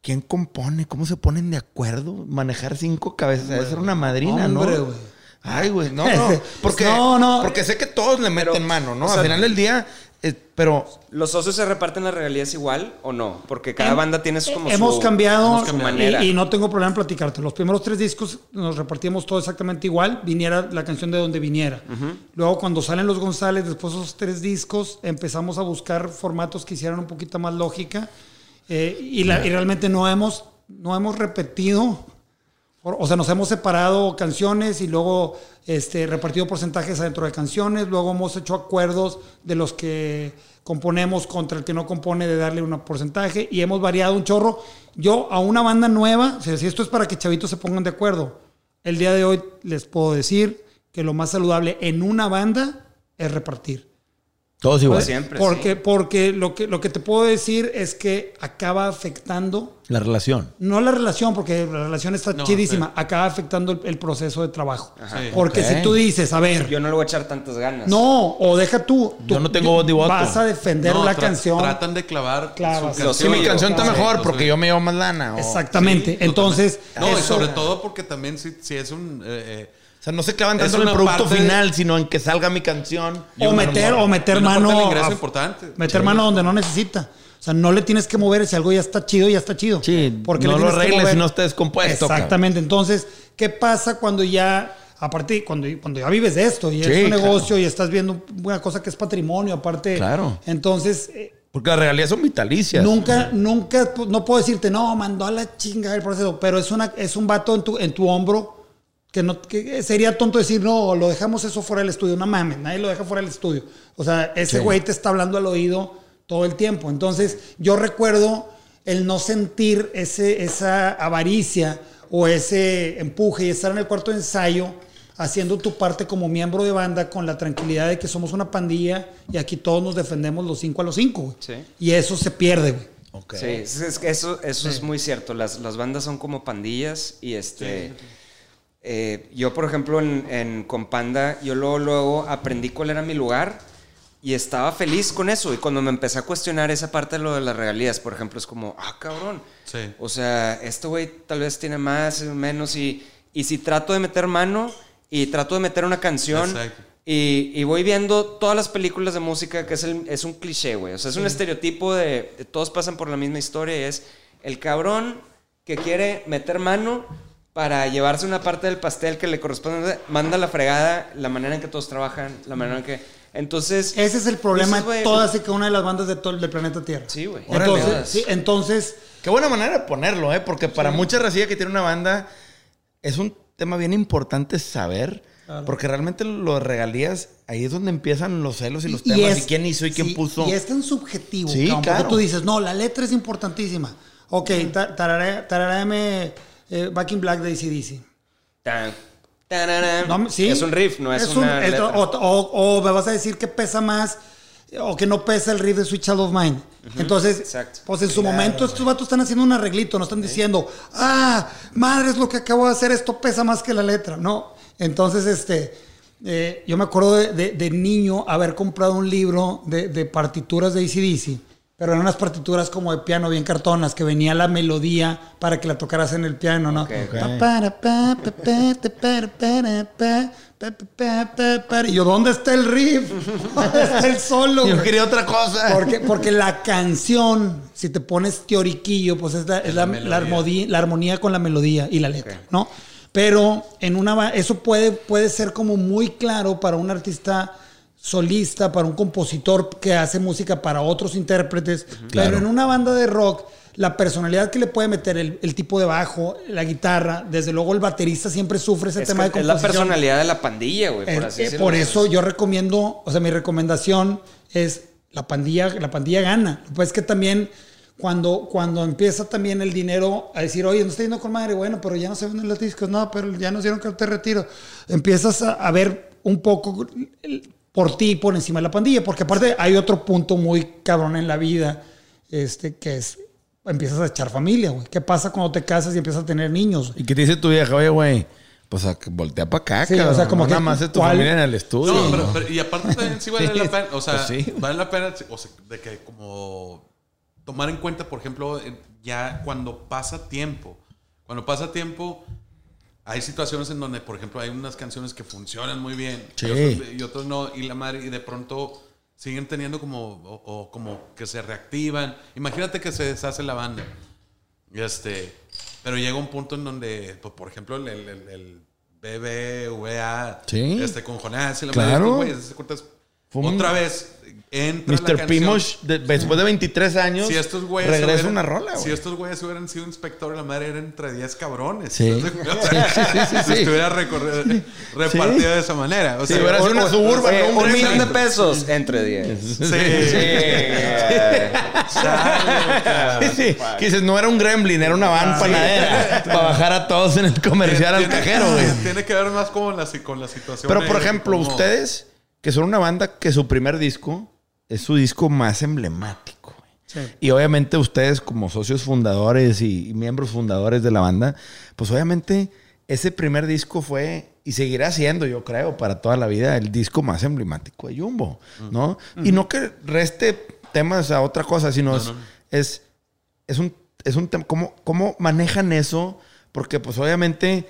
¿Quién compone? ¿Cómo se ponen de acuerdo? Manejar cinco cabezas. Debe ser una madrina, Hombre, ¿no? güey. Ay, güey, no, no. Porque, No, no. porque sé que todos le meten Pero, mano, ¿no? o sea, Al final del día, eh, pero ¿Los socios se reparten las regalías igual o no? Porque cada Hem- banda tiene su- como hemos su, cambiado, su manera. Y, y no tengo problema en platicarte. Los primeros tres discos nos repartíamos todo exactamente igual, viniera la canción de donde viniera. Luego cuando salen los González, después de esos tres discos, empezamos a buscar formatos que hicieran un poquito más lógica. eh, y, la- y realmente no hemos, no hemos repetido. O sea, nos hemos separado canciones y luego este, repartido porcentajes adentro de canciones. Luego hemos hecho acuerdos de los que componemos contra el que no compone de darle un porcentaje y hemos variado un chorro. Yo a una banda nueva, si esto es para que chavitos se pongan de acuerdo, el día de hoy les puedo decir que lo más saludable en una banda es repartir. Todos igual. Pues siempre, porque sí. porque lo, que, lo que te puedo decir es que acaba afectando La relación. no la relación, porque la relación está No, chidísima, acaba afectando el, el proceso de trabajo. Sí. Porque si tú dices, a ver, Yo no le voy a echar tantas ganas. no, o deja tú, tú- Yo no tengo voz ni voto. Vas a defender No, la tra- canción. Tratan de clavar Clavas. su Sí, mi canción está claro. mejor Sí, porque yo me llevo más lana. o- Exactamente. Sí, Entonces. No, y sobre todo porque también si, si es un... eh, eh, O sea, no se clavan Es tanto en el producto de- final, sino en que salga mi canción. o meter, o meter mano. a- importante. Meter mano donde no necesita. O sea, no le tienes que mover. Si algo ya está chido, ya está chido. Sí, Porque no le lo arregles si no está descompuesto, Exactamente. Entonces, ¿qué pasa cuando ya, aparte, cuando, cuando ya vives de esto y es un claro. negocio y estás viendo una cosa que es patrimonio, aparte. Claro. Entonces, eh, Porque las realidades son vitalicias. Nunca, nunca, no puedo decirte, no, mandó a la chinga el proceso, pero es, una, es un vato en tu, en tu hombro que, no, que sería tonto decir, no, lo dejamos eso fuera del estudio. No mames, nadie lo deja fuera del estudio. O sea, ese Sí. güey te está hablando al oído todo el tiempo. Entonces, yo recuerdo el no sentir ese, esa avaricia o ese empuje y estar en el cuarto de ensayo haciendo tu parte como miembro de banda con la tranquilidad de que somos una pandilla y aquí todos nos defendemos los cinco a los cinco, güey. Sí. Y eso se pierde, güey. Ok. Sí, es, es que eso, eso es muy cierto. Las, las bandas son como pandillas y este... eh, yo, por ejemplo, en, en Companda, yo luego, luego aprendí cuál era mi lugar y estaba feliz con eso. Y cuando me empecé a cuestionar esa parte de lo de las regalías, por ejemplo, es como, ah, cabrón. Sí. O sea, este güey tal vez tiene más, menos y, y si trato de meter mano y trato de meter una canción Exacto. y, y voy viendo todas las películas de música que es, el- es un cliché, güey. O sea, es un estereotipo de, de todos pasan por la misma historia y es el cabrón que quiere meter mano para llevarse una parte del pastel que le corresponde, manda a la fregada la manera en que todos trabajan, la manera en que... Entonces... Ese es el problema de todas y cada una de las bandas de todo, del planeta Tierra. Sí, güey. Entonces, sí, entonces Qué buena manera de ponerlo, ¿eh? Porque para mucha racilla que tiene una banda, es un tema bien importante saber. Porque realmente los regalías, ahí es donde empiezan los celos y los temas. es- y quién hizo y quién sí, puso. Y es tan subjetivo, Sí, cabrón, claro. porque tú dices, no, la letra es importantísima. Ok, ta- tararé- tararéame eh, Back in Black de ACDC. Tan. No, sí. Es un riff, no es, un- una es- letra. o, o- o me vas a decir que pesa más o que no pesa el riff de Sweet Child of Mine. Entonces, Exacto. pues en su momento estos vatos están haciendo un arreglito, no están diciendo, ah, madre, es lo que acabo de hacer, esto pesa más que la letra. No. Entonces, este, eh, yo me acuerdo de, de- de niño haber comprado un libro de, de partituras de ACDC. Pero eran unas partituras como de piano bien cartonas, que venía la melodía para que la tocaras en el piano, ¿no? Ok, ok. Pa, para, pa, pa, pa, ta, para, para, pa, pa, pa, pa, pa, para. Y yo, ¿dónde está el riff? ¿Dónde está el solo? Yo quería otra cosa. Porque, porque la canción, si te pones teoriquillo, pues es la, es la- la la melodía. armonía, la armonía con la melodía y la letra, ¿no? Pero en una eso puede, puede ser como muy claro para un artista solista, para un compositor que hace música para otros intérpretes. Claro. Pero en una banda de rock, la personalidad que le puede meter el, el tipo de bajo, la guitarra, desde luego el baterista siempre sufre ese es, tema de es la composición. personalidad de la pandilla, güey, por Eh, así eh, por eso yo recomiendo, o sea, mi recomendación es la pandilla, la pandilla gana. Pues que también cuando, cuando empieza también el dinero a decir, oye, no estoy yendo con madre, bueno, pero ya no se venden los discos, no, pero ya nos dieron que te retiro. Empiezas a, a ver un poco por ti por encima de la pandilla, porque aparte hay otro punto muy cabrón en la vida, este, que es, empiezas a echar familia, güey. ¿Qué pasa cuando te casas y empiezas a tener niños? ¿Y qué te dice tu vieja? Oye, güey, pues voltea para acá, Sí, o sea, como No que nada más de tu ¿cuál? familia en el estudio. Pero, pero- y aparte también sí vale Sí, la pena, o sea, pues sí. vale la pena, o sea, de que como tomar en cuenta, por ejemplo, ya cuando pasa tiempo, cuando pasa tiempo, hay situaciones en donde, por ejemplo, hay unas canciones que funcionan muy bien Sí. y, otros, y otros no, y la madre, y de pronto siguen teniendo como, o, o como que se reactivan. Imagínate que se deshace la banda. Este, pero llega un punto en donde, pues, por ejemplo, el, el, el- BBVA, Sí. este, con Jonás y la Claro. madre, esas cuentas, Fue un- otra vez entra Mr. Pimosh, de- después de 23 años, Si estos güeyes regresa hubieran- una rola, güey. Si estos güeyes hubieran sido inspector, la madre era entre 10 cabrones. Sí. O sea, Sí, sí, sí, si sí. estuviera repartido de esa manera. O sea, hubiera sido una suburban, ¿no? un millón de pesos entre 10. Sí. Sí, sí. Que dices, no era un gremlin, era una van panadera. Para bajar a todos en el comercial al cajero, güey. Tiene que ver más con la, con la situación. Pero, por ejemplo, ustedes, que son una banda que su primer disco es su disco más emblemático. Sí. Y obviamente ustedes como socios fundadores y, y miembros fundadores de la banda, pues obviamente ese primer disco fue y seguirá siendo, yo creo, para toda la vida el disco más emblemático de Jumbo, ¿no? Y no que reste temas a otra cosa, sino es, es, es un, es un tema, ¿cómo, ¿cómo manejan eso? Porque pues obviamente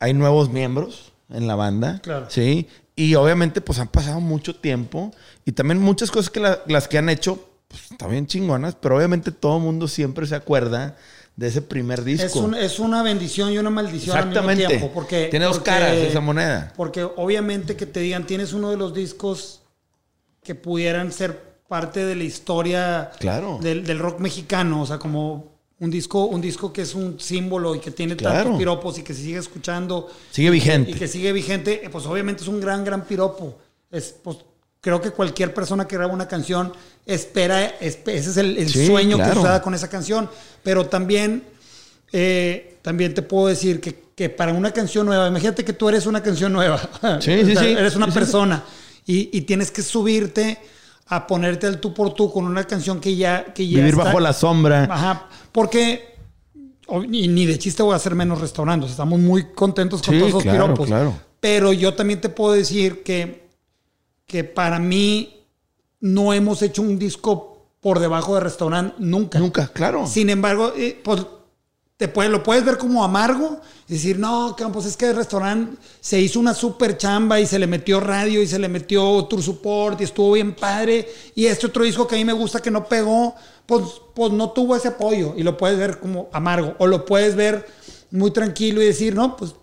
hay nuevos miembros en la banda, Claro. ¿sí? Y obviamente pues han pasado mucho tiempo y también muchas cosas que la- las que han hecho pues, están bien chingonas, pero obviamente todo el mundo siempre se acuerda de ese primer disco. Es, un- es una bendición y una maldición Exactamente. al mismo tiempo. Porque, Tiene dos porque- caras esa moneda. Porque obviamente que te digan, tienes uno de los discos que pudieran ser parte de la historia Claro. del, del rock mexicano. O sea, como un disco, un disco que es un símbolo y que tiene Claro. tantos piropos y que se sigue escuchando. Sigue vigente. Y que sigue vigente, eh, pues obviamente es un gran, gran piropo. Es, pues, creo que cualquier persona que graba una canción espera, espe- ese es el, el Sí, sueño que claro. suceda con esa canción. Pero también, eh, también te puedo decir que, que para una canción nueva, imagínate que tú eres una canción nueva. Sí, sí, O sea. Eres una persona y, y tienes que subirte a ponerte al tú por tú con una canción que ya... Que ya Vivir está- bajo la sombra. Ajá, porque o- y ni de chiste voy a hacer menos restaurantes. Estamos muy contentos con Sí, todos esos claro, piropos. claro. Pero yo también te puedo decir que, que para mí no hemos hecho un disco por debajo de restaurante nunca. Nunca, claro. Sin embargo, eh, pues te puede, lo puedes ver como amargo y decir, no, Campos, es que el restaurante se hizo una super chamba y se le metió radio y se le metió tour support y estuvo bien padre. Y este otro disco que a mí me gusta que no pegó, pues, pues no tuvo ese apoyo y lo puedes ver como amargo. O lo puedes ver muy tranquilo y decir, no, pues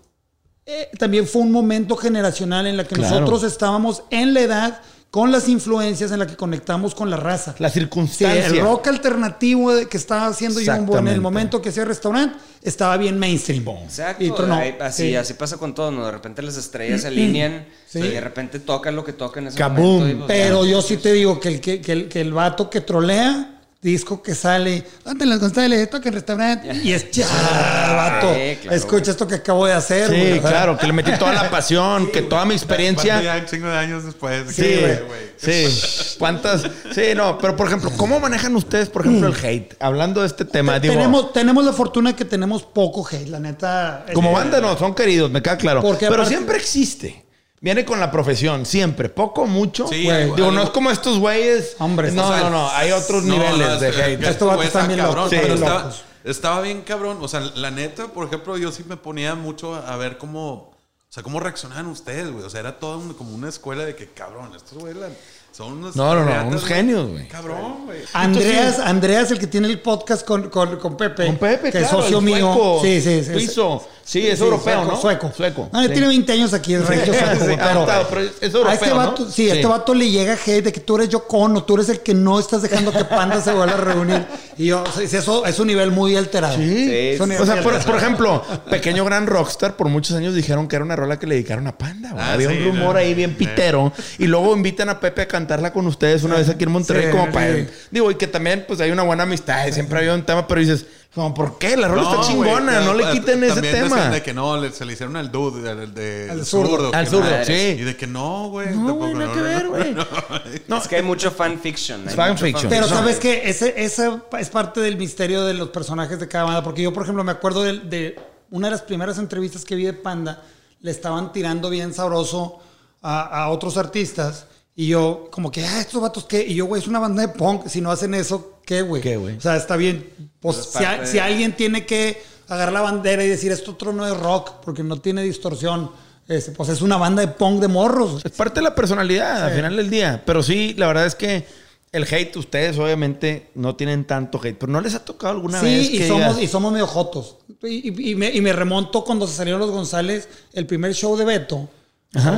eh, también fue un momento generacional en la que Claro. nosotros estábamos en la edad con las influencias en la que conectamos con la raza. La Sí, circunstancia. el rock alternativo que estaba haciendo Jumbo en el momento que hacía restaurante estaba bien mainstream. Exacto. Y tronó. ahí- así, Sí. así pasa con todo, ¿no? De repente las estrellas se alinean Sí. y de repente tocan lo que tocan en ese Kaboom. momento. y, pues, Pero ya. yo sí te digo que el, que, que el, que el vato que trolea, disco que sale, ¿dónde las González? Esto que en restaurante. Y es ya, vato. Sí, claro, Escucha esto que acabo de hacer. Sí, güey, claro, que le metí toda la pasión, que toda mi experiencia. ya un chingo de años después. Sí, que- güey. Sí, ¿cuántas? Sí, no, pero por ejemplo, ¿cómo manejan ustedes, por ejemplo, el hate? Hablando de este tema, digo, tenemos, tenemos la fortuna de que tenemos poco hate, la neta. como Eh, banda no, son queridos, me queda claro. Porque pero aparte- siempre existe. Viene con la profesión, siempre, poco, mucho. Sí, Güey, algo- digo, no algo- es como estos güeyes. Hombre, no, no, no, hay otros No, niveles no, de es hate. Estos vatos están bien cabrón, locos, pero bien estaba, locos. estaba bien cabrón. O sea, la neta, por ejemplo, yo sí me ponía mucho a ver cómo, o sea, cómo reaccionaban ustedes, güey. O sea, era todo un- como una escuela de que, cabrón, estos güeyes son unos... No, no, no, unos genios, güey. Cabrón, güey. Andreas, Andreas, el que tiene el podcast con, con, con Pepe. Con Pepe, que claro, es socio el mío. sí, sí, sí. suizo. Sí, es europeo, sueco, ¿no? Sueco. Sueco, No, ya sí. tiene 20 años aquí, es regio sueco, Sí, güey, pero, pero es- europeo, a este ¿no? vato, sí, Sí. a este vato le llega hate de que tú eres Yoko Ono, tú eres el que no estás dejando que Panda se vuelva a reunir. Y yo, o sea, eso es un nivel muy alterado. Sí. Es un nivel O sea, muy por, alterado. por ejemplo, Pequeño Gran Rockstar, por muchos años dijeron que era una rola que le dedicaron a Panda. Ah, Había sí, un rumor no. ahí bien pitero. Y luego invitan a Pepe a cantarla con ustedes una vez aquí en Monterrey, Sí, como sí. para. Digo, y que también, pues hay una buena amistad, y siempre había un tema, pero dices, como, ¿por qué? La rola está chingona, no, le eh, quiten ese tema. de que no, le- se le hicieron al dude, al de, Al zurdo. Al zurdo, no. sí. Y de que no, güey. No, güey, nada no, que no, ver, no, güey. no. No, Es que hay mucho fanfiction. hay Fan mucho fiction. Pero fanfiction. sabes que ese, esa es parte del misterio de los personajes de cada banda. Porque yo, por ejemplo, me acuerdo de, de una de las primeras entrevistas que vi de Panda. Le estaban tirando bien sabroso a, a otros artistas. Y yo, como que, ah, estos vatos, ¿qué? Y yo, güey, es una banda de punk. Si no hacen eso, ¿qué, güey? ¿Qué, güey? O sea, está bien. Pues, es si, a- si alguien tiene que agarrar la bandera y decir, esto otro no es rock, porque no tiene distorsión, este, pues es una banda de punk de morros. Es parte de la personalidad al Sí. final del día. Pero sí, la verdad es que el hate, ustedes obviamente no tienen tanto hate, pero no les ha tocado alguna Sí, vez y que somos, digas, y somos medio jotos. Y, y- y me, y me remonto cuando se salieron los González, el primer show de Beto.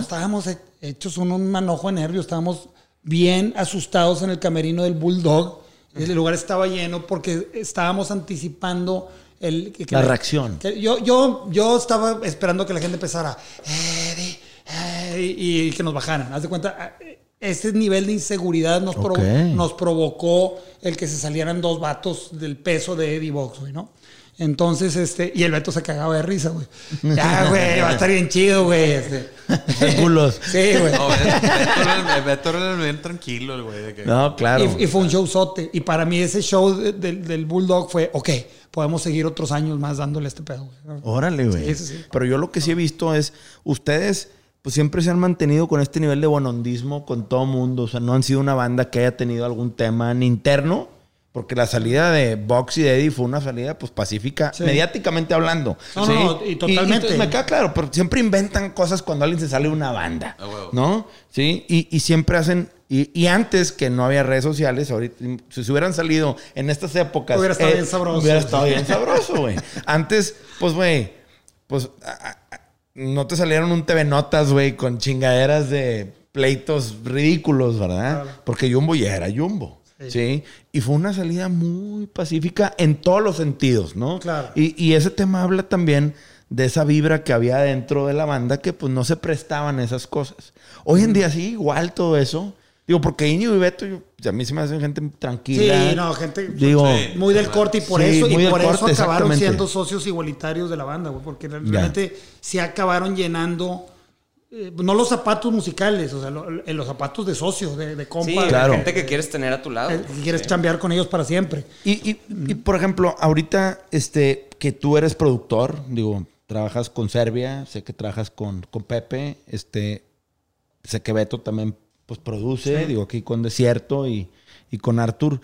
Estábamos he- hechos un, manojo de nervios, estábamos bien asustados en el camerino del Bulldog. El lugar estaba lleno porque estábamos anticipando el, que- La reacción. que yo, yo, yo estaba esperando que la gente empezara "Eddie, Eddie", y, que nos bajaran. Haz de cuenta, ese nivel de inseguridad nos, provo- nos provocó el que se salieran dos vatos del peso de Eddie Box, ¿no? Entonces, este, y el Beto se cagaba de risa, güey. Ya, güey, va a estar bien chido, güey. Este. culos. Sí, güey. No, Beto era- bien tranquilo, el güey. que- No, claro. Y, y fue un showzote. Y para mí ese show de- del- del Bulldog fue, ok, podemos seguir otros años más dándole este pedo, güey. Órale, güey. Sí, sí, sí. Pero yo lo que sí he visto es, ustedes pues siempre se han mantenido con este nivel de bonondismo con todo mundo. O sea, no han sido una banda que haya tenido algún tema ni interno. Porque la salida de Box y de Eddie fue una salida pues pacífica, Sí. mediáticamente hablando. No, ¿sí? no, y totalmente. me queda claro, pero siempre inventan cosas cuando alguien se sale de una banda. Ah, huevo. ¿No? Sí, y, y siempre hacen. Y, y antes que no había redes sociales, ahorita, si se hubieran salido en estas épocas. eh, Hubiera estado bien sabroso. Hubiera estado bien sabroso, güey. Antes, pues, güey, pues a- a- a- no te salieron un TV Notas, güey, con chingaderas de pleitos ridículos, ¿verdad? Porque Jumbo ya era Jumbo. Sí. Y fue una salida muy pacífica en todos los sentidos, ¿no? Claro. Y, y ese tema habla también de esa vibra que había dentro de la banda que pues no se prestaban esas cosas. Hoy en día sí, igual todo eso. Digo, porque Iñigo y Beto, yo- a mí se me hacen gente tranquila. Sí, no, gente Digo, Sí. muy del corte y por Sí, eso, y por eso corte, acabaron siendo socios igualitarios de la banda, güey, porque realmente sí acabaron llenando eh, no los zapatos musicales, o sea, lo- eh, los zapatos de socio, de, de compa. Sí, Claro. gente que quieres tener a tu lado. eh, que quieres chambear con ellos para siempre. Y, y- y, por ejemplo, ahorita este, que tú eres productor, digo, trabajas con Serbia, sé que trabajas con, con Pepe, este, sé que Beto también pues, produce, digo, aquí con Desierto y, y con Artur.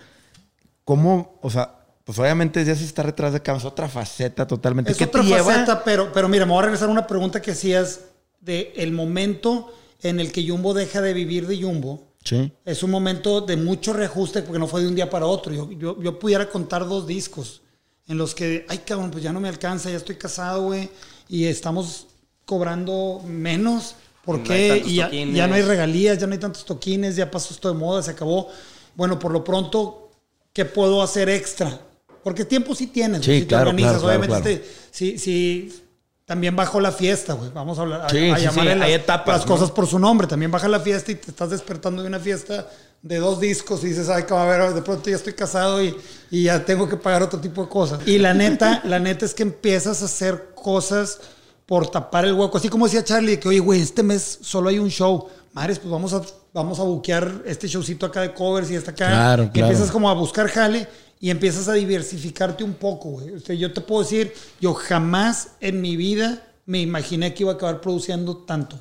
¿Cómo, o sea, pues obviamente ya se está detrás de cámaras, otra faceta totalmente. Es ¿Qué otra te lleva? faceta, pero, pero mira, me voy a regresar a una pregunta que hacías de el momento en el que Jumbo deja de vivir de Jumbo. Sí. Es un momento de mucho reajuste porque no fue de un día para otro. Yo, yo, yo pudiera contar dos discos en los que, ay cabrón, pues ya no me alcanza, ya estoy casado, güey, y estamos cobrando menos. ¿Por No qué? y ya, ya no hay regalías, ya no hay tantos toquines, ya pasó esto de moda, se acabó. Bueno, por lo pronto, ¿qué puedo hacer extra? Porque tiempo sí tienes, Sí, si claro, te organizas. claro, claro, Obviamente, claro. te- sí, también bajo la fiesta, güey. Vamos a hablar, a, Sí, a sí, llamarle sí, las, etapas, las ¿no? cosas por su nombre. También baja la fiesta y te estás despertando de una fiesta de dos discos y dices, ay, a ver, de pronto ya estoy casado y, y ya tengo que pagar otro tipo de cosas. Y la neta, la neta es que empiezas a hacer cosas por tapar el hueco. Así como decía Charlie, que oye, güey, este mes solo hay un show. Madres, pues vamos a, vamos a buquear este showcito acá de covers y esta acá. Claro, y claro. empiezas como a buscar jale y empiezas a diversificarte un poco, güey. O sea, yo te puedo decir, yo jamás en mi vida me imaginé que iba a acabar produciendo tanto.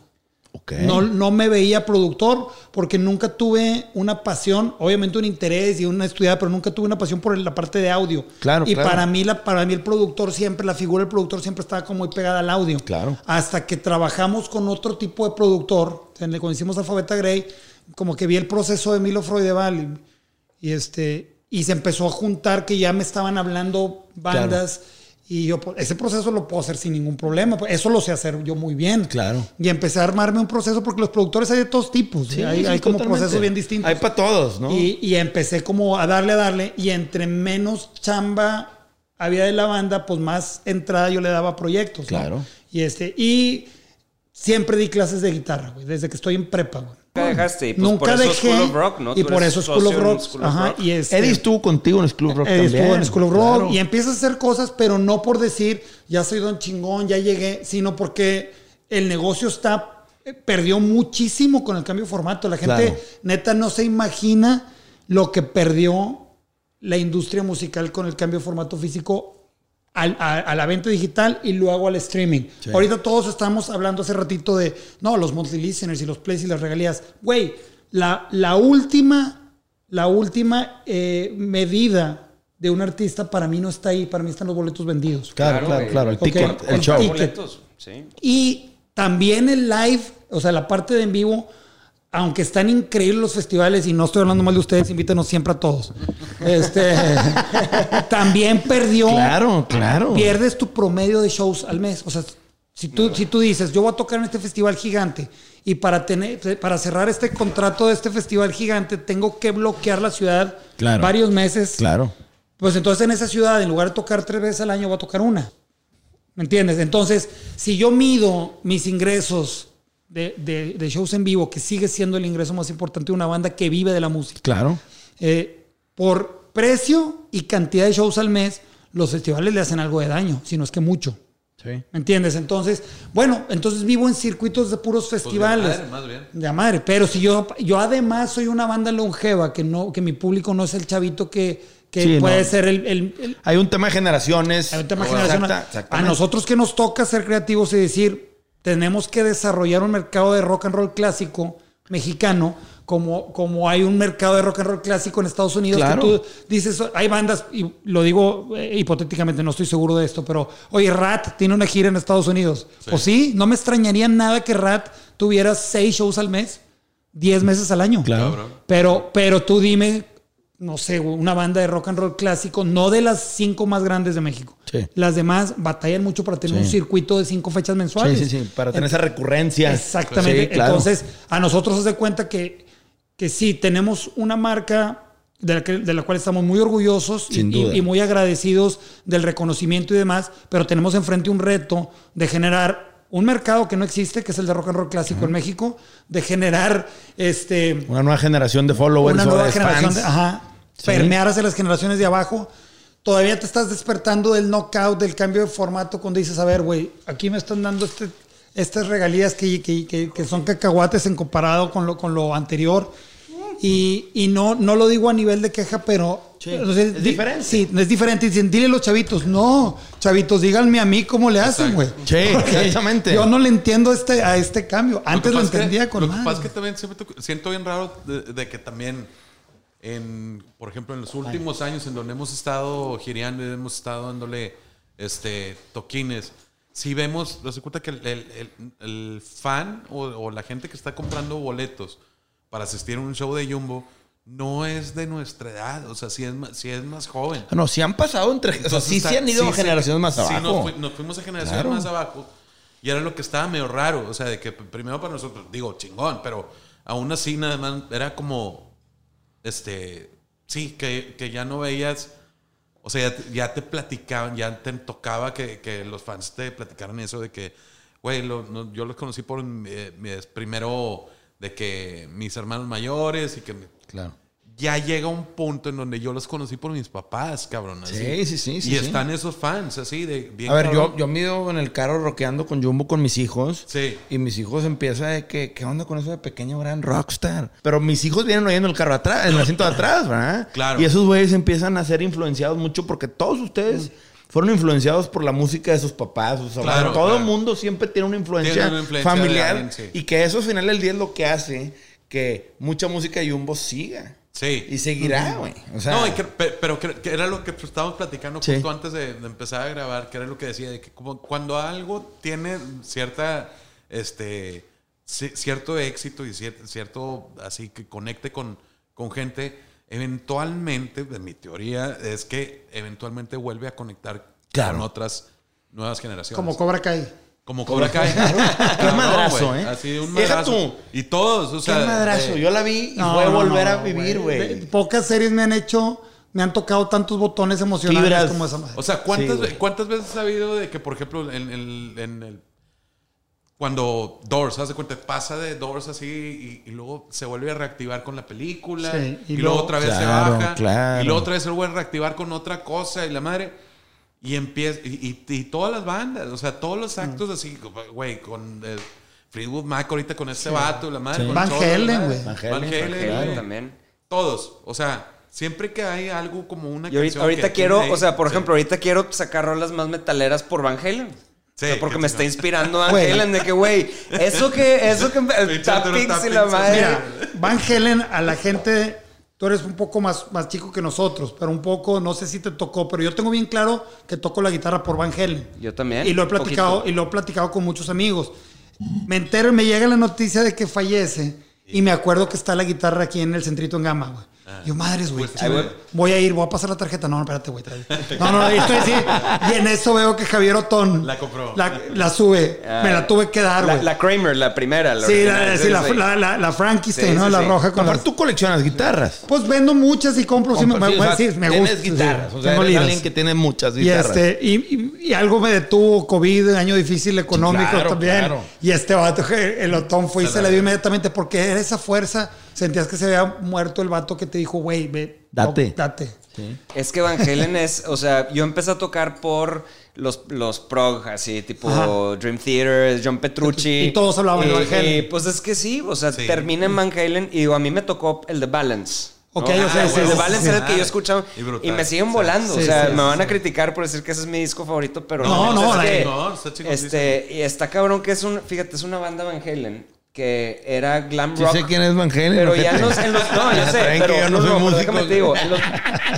Ok. No, no me veía productor porque nunca tuve una pasión, obviamente un interés y una estudiada, pero nunca tuve una pasión por la parte de audio. Claro, y claro. para mí la, para mí el productor siempre, la figura del productor siempre estaba como muy pegada al audio. Claro. Hasta que trabajamos con otro tipo de productor, cuando hicimos Alfabeta Grey, como que vi el proceso de Milo Freudeval y, y este y se empezó a juntar que ya me estaban hablando bandas. Y yo, pues, ese proceso lo puedo hacer sin ningún problema. pues, Eso lo sé hacer yo muy bien. Claro. Y empecé a armarme un proceso porque los productores hay de todos tipos. Sí, hay sí, hay como procesos bien distintos. Hay para todos, ¿no? Y, y empecé como a darle, a darle. Y entre menos chamba había de la banda, pues más entrada yo le daba a proyectos. ¿no? Claro. Y, este, y siempre di clases de guitarra, güey, desde que estoy en prepa, güey. Nunca dejaste. Y pues Nunca por eso dejé. School of Rock, ¿no? Y por eres eso School of Rock. School of Ajá. Rock. Y este, Eddie estuvo contigo en el Club Rock Eddie también. estuvo en School of Rock Claro. y empiezas a hacer cosas, pero no por decir, ya soy don chingón, ya llegué, sino porque el negocio está, eh, perdió muchísimo con el cambio de formato. La gente, Claro. neta, no se imagina lo que perdió la industria musical con el cambio de formato físico al- a, a la venta digital y luego al streaming. Ahorita todos estamos hablando hace ratito de, no, los monthly listeners y los plays y las regalías. Güey, la, la última, la última eh, medida de un artista para mí no está ahí, para mí están los boletos vendidos. Claro, claro, claro. El ticket, el el show. ticket. Boletos, sí. Y también el live, o sea, la parte de en vivo, aunque están increíbles los festivales, y no estoy hablando mal de ustedes, invítenos siempre a todos. Este, también perdió. Claro, claro. Pierdes tu promedio de shows al mes. O sea, si tú, si tú dices, yo voy a tocar en este festival gigante y para, tener, para cerrar este contrato de este festival gigante, tengo que bloquear la ciudad Claro. varios meses. Claro. Pues entonces en esa ciudad, en lugar de tocar tres veces al año, voy a tocar una. ¿Me entiendes? Entonces, si yo mido mis ingresos de, de- de shows en vivo, que sigue siendo el ingreso más importante de una banda que vive de la música, Claro. eh, por precio y cantidad de shows al mes, los festivales le hacen algo de daño, si no es que mucho. Sí. ¿Me entiendes? Entonces, bueno, entonces vivo en circuitos de puros Pues de festivales. madre, más bien. De madre. Pero si yo, yo además soy una banda longeva, que no, que mi público no es el chavito que, que Sí, puede no. ser el, el- el- Hay un tema de generaciones. hay un tema Exacta- generacional. a nosotros que nos toca ser creativos y decir, tenemos que desarrollar un mercado de rock and roll clásico mexicano, como, como hay un mercado de rock and roll clásico en Estados Unidos, Claro. que tú dices, hay bandas, y lo digo eh, hipotéticamente, no estoy seguro de esto, pero oye, Rat tiene una gira en Estados Unidos. Pues sí, no me extrañaría nada que Rat tuviera seis shows al mes, diez meses al año. Claro. Pero, pero tú dime, no sé, una banda de rock and roll clásico, no de las cinco más grandes de México. Sí. Las demás batallan mucho para tener Sí. un circuito de cinco fechas mensuales. Sí, sí, sí. Para tener esa recurrencia. Exactamente. Sí, claro. Entonces, a nosotros se de cuenta que, que sí, tenemos una marca de la, que- de la cual estamos muy orgullosos y, muy agradecidos del reconocimiento y demás, pero tenemos enfrente un reto de generar un mercado que no existe, que es el de rock and roll clásico en México, de generar este Una nueva generación de followers una nueva generación fans. de, ajá, Sí. permear hacia las generaciones de abajo. Todavía te estás despertando del knockout, del cambio de formato, cuando dices, a ver, güey, aquí me están dando este, estas regalías que, que- que- que son cacahuates en comparado con lo, con lo anterior. Y, y no, no lo digo a nivel de queja, pero... Sí, o sea, es di- diferente. Sí, es diferente. Dicen, dile a los chavitos. No, chavitos, díganme a mí cómo le hacen, güey. Sí, exactamente. Yo no le entiendo este, a este cambio. Antes lo, que es que- entendía con Lo que madre. pasa es que también siempre siento bien raro de, de que también, en, por ejemplo, en los últimos años en donde hemos estado gireando y hemos estado dándole este, toquines, si vemos, nos cuenta que el, el- el- fan o, o la gente que está comprando boletos para asistir a un show de Jumbo no es de nuestra edad, o sea, si es más, sí es más joven. No, si han pasado entre. O sea, Entonces sí está- han ido sí, a sí, generaciones más sí, abajo. nos, fui- nos fuimos a generaciones Claro. más abajo. Y era lo que estaba medio raro. O sea, de que primero para nosotros, digo, chingón, pero aún así nada más era como, este, sí, que, que ya no veías, o sea, ya te, ya te platicaban, ya te tocaba que, que los fans te platicaran eso de que, güey, lo- no, yo los conocí por eh, mi- primero de que mis hermanos mayores y que... Claro. Ya llega un punto en donde yo los conocí por mis papás, cabrón. así. Sí, sí, sí, sí, Y sí. están esos fans, así, de bien A ver, yo, cabrón. yo me he ido en el carro rockeando con Jumbo con mis hijos. Sí. Y mis hijos empiezan de que, ¿qué onda con eso de pequeño gran rockstar? Pero mis hijos vienen oyendo el carro atrás, en el asiento de atrás, ¿verdad? Claro. Y esos güeyes empiezan a ser influenciados mucho porque todos ustedes fueron influenciados por la música de sus papás, sus abuelos. Claro, Todo el mundo siempre tiene una influencia, Tiene una influencia de familiar. alguien, sí. Y que eso al final del día es lo que hace que mucha música de Jumbo siga. Sí. Y seguirá, güey. O sea, no, y que- pe- pero que, que era lo que estábamos platicando Sí. justo antes de, de empezar a grabar, que era lo que decía, de que como cuando algo tiene cierta, este, ci- cierto éxito y cier- cierto, así que conecte con, con gente, eventualmente, de mi teoría, es que eventualmente vuelve a conectar Claro. con otras nuevas generaciones. Como Cobra Kai. Como Cobra Kai. Qué madrazo. ¿eh? Así, un madrazo. tú. Y todos, o qué sea. madrazo. eh, Yo la vi y No, fue no, volver no, a vivir, güey. Pocas series me han hecho, me han tocado tantos botones emocionales Fibras. como esa madre. O sea, ¿cuántas, Sí, ¿cuántas veces ha habido de que, por ejemplo, en, el- en el. cuando Doors, haz de cuenta, pasa de Doors así y, y luego se vuelve a reactivar con la película. Sí, y, y luego luego- otra vez Claro, se baja. claro. Y luego otra vez se vuelve a reactivar con otra cosa y la madre. Y empieza. Y, y- y todas las bandas, o sea, todos los actos así, güey, con eh, Fleetwood Mac ahorita con este vato y la madre. Sí. con Van Halen, güey. Van Van Halen. También. Todos. O sea, siempre que hay algo como una Y ahorita, canción ahorita que quiero, tiene- o sea, por Sí. ejemplo, ahorita quiero sacar rolas más metaleras por Van Halen. Sí, O sea, porque me está inspirando Van. Halen de que, güey, eso que, eso que, el y la sí. madre. Mira, Van Helen a la gente, tú eres un poco más, más chico que nosotros, pero un poco, no sé si te tocó, pero yo tengo bien claro que toco la guitarra por Van Helen. Yo también. Y lo he platicado, poquito. y lo he platicado con muchos amigos. Me entero, me llega la noticia de que fallece y me acuerdo que está la guitarra aquí en el centrito en Gama, güey. Yo, madres, güey. Pues. Voy a ir, voy a pasar la tarjeta. No, no, espérate, güey. No, no, y estoy así. Y en eso veo que Javier Otón La compró. La, la sube. Ah, me la tuve que dar, La, güey. la Kramer, la primera. La Sí, la, sí, la, la, la, la Frankenstein, Sí, ¿no? sí, la sí. roja con las... tú coleccionas guitarras. Pues vendo muchas y compro. Sí, me, o sea, sí, me gusta. Tienes guitarras. sí, o sea, tengo eres alguien que tiene muchas Y, guitarras. este, y, y- y algo me detuvo, COVID, año difícil económico claro, también. claro. Y este vato, el otón fue y se, le dio inmediatamente porque era esa fuerza. Sentías que se había muerto el vato que te dijo, güey, ve, Date. no, date. Es que Van Halen es, o sea, yo empecé a tocar por los, los prog, así, tipo Ajá. Dream Theater, John Petrucci. Y todos hablaban de Van Halen. y, pues es que sí, o sea, Sí. termina en Van Halen y digo, a mí me tocó el de Balance. Ok, ¿no? Ah, sí, el de Balance sí, era el que yo escuchaba Y brutal. y me siguen volando. Sí, o sea, sí, me sí, van a criticar por decir que ese es mi disco favorito, pero No, no, no, es la- que, no, está este, y está cabrón que es un, fíjate, es una banda Van Halen que era glam Sí rock. sé quién es Van Halen. Pero ya en los, en los- No, yo sé. Pero que yo no soy pero músico. déjame te digo. en los-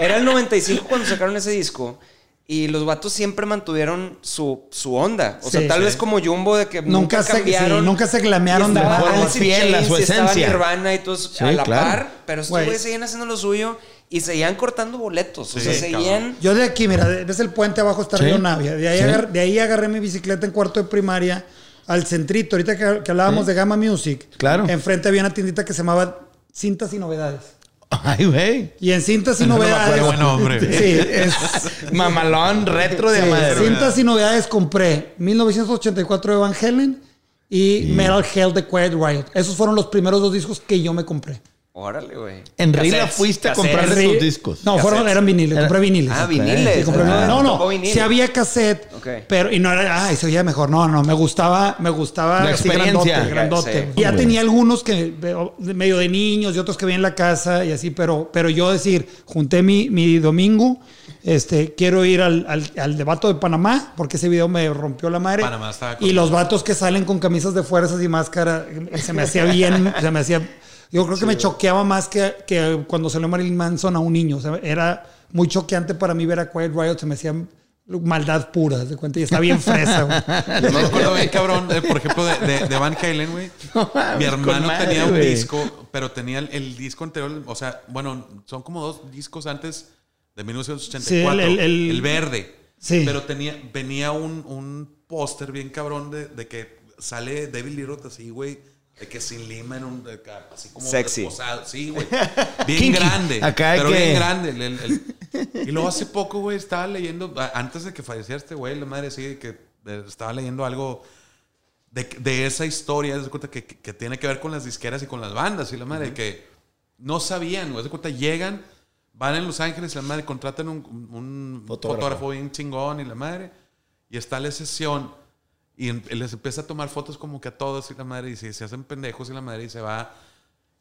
era el 95 cuando sacaron ese disco. Y los vatos siempre mantuvieron su, su onda. O sea, Sí, tal sí. vez como Jumbo de que nunca, Nunca, se, cambiaron. sí, nunca se glamearon de in fiel a su y estaba esencia. Nirvana y todos Sí, a la claro. par. Pero estos Güey. güeyes seguían haciendo lo suyo y seguían cortando boletos. o sea, seguían. Yo de aquí, mira, ves el puente abajo está Sí. Río Navia. De ahí, Sí. agar- de ahí agarré mi bicicleta en cuarto de primaria al centrito. Ahorita que, que hablábamos de Gama Music. Claro. Enfrente había una tiendita que se llamaba Cintas y Novedades. Ay, güey. Y en Cintas y No Novedades. acuerdo. Buen nombre. Sí, es- Mamalón, retro de sí, madre. Cintas y Novedades compré 1984 de Van y Metal Hell de Quiet Riot. Esos fueron los primeros dos discos que yo me compré. Órale, güey. En Rila fuiste a comprar sus discos. No, fueron, eran viniles. Compré viniles. Ah, viniles. Sí, compré Ah, viniles. no, no. Si había cassette, Ok. pero y no era, ay, se oía mejor. No, no, me gustaba, me gustaba La así experiencia. grandote, grandote. Sí. Y ya tenía algunos que medio de niños y otros que vi en la casa y así, pero, pero yo decir, junté mi, mi domingo, este, quiero ir al, al, al de vato de Panamá, porque ese video me rompió la madre. Panamá estaba con- y los vatos que salen con camisas de fuerzas y máscara, se me hacía bien, se me hacía. Yo creo que me choqueaba más que, que cuando salió Marilyn Manson a un niño. O sea, era muy choqueante para mí ver a Quiet Riot. Se me hacía maldad pura, ¿se cuenta? Y está bien fresa, güey. Yo me acuerdo bien, cabrón, eh, por ejemplo, de, de- de Van Halen, güey. Mi hermano madre, tenía un güey. disco, pero tenía el, el disco anterior, o sea, bueno, son como dos discos antes de 1984. Sí, el- el, el- verde. Sí. Pero tenía, venía un, un póster bien cabrón de, de que sale David Lee Roth así, güey. De que sin lima en un. Así como. Sexy. esposado. Sí, güey. Bien Kinky. grande. Acá hay pero que- bien grande. el- el- el- y luego hace poco, güey, estaba leyendo. Antes de que falleciera este güey, la madre sí, que eh, estaba leyendo algo de, de esa historia, de cuenta que, que- que tiene que ver con las disqueras y con las bandas, y la madre, que no sabían, güey, de cuenta, llegan, van en Los Ángeles, la madre, contratan un, un Fotógrafo. fotógrafo. bien chingón, y la madre, y está la sesión, y les empieza a tomar fotos como que a todos, y la madre, y se, se hacen pendejos, y la madre, y se va,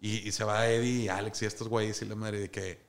y, y se va Eddie y Alex y estos güeyes, y la madre, de que,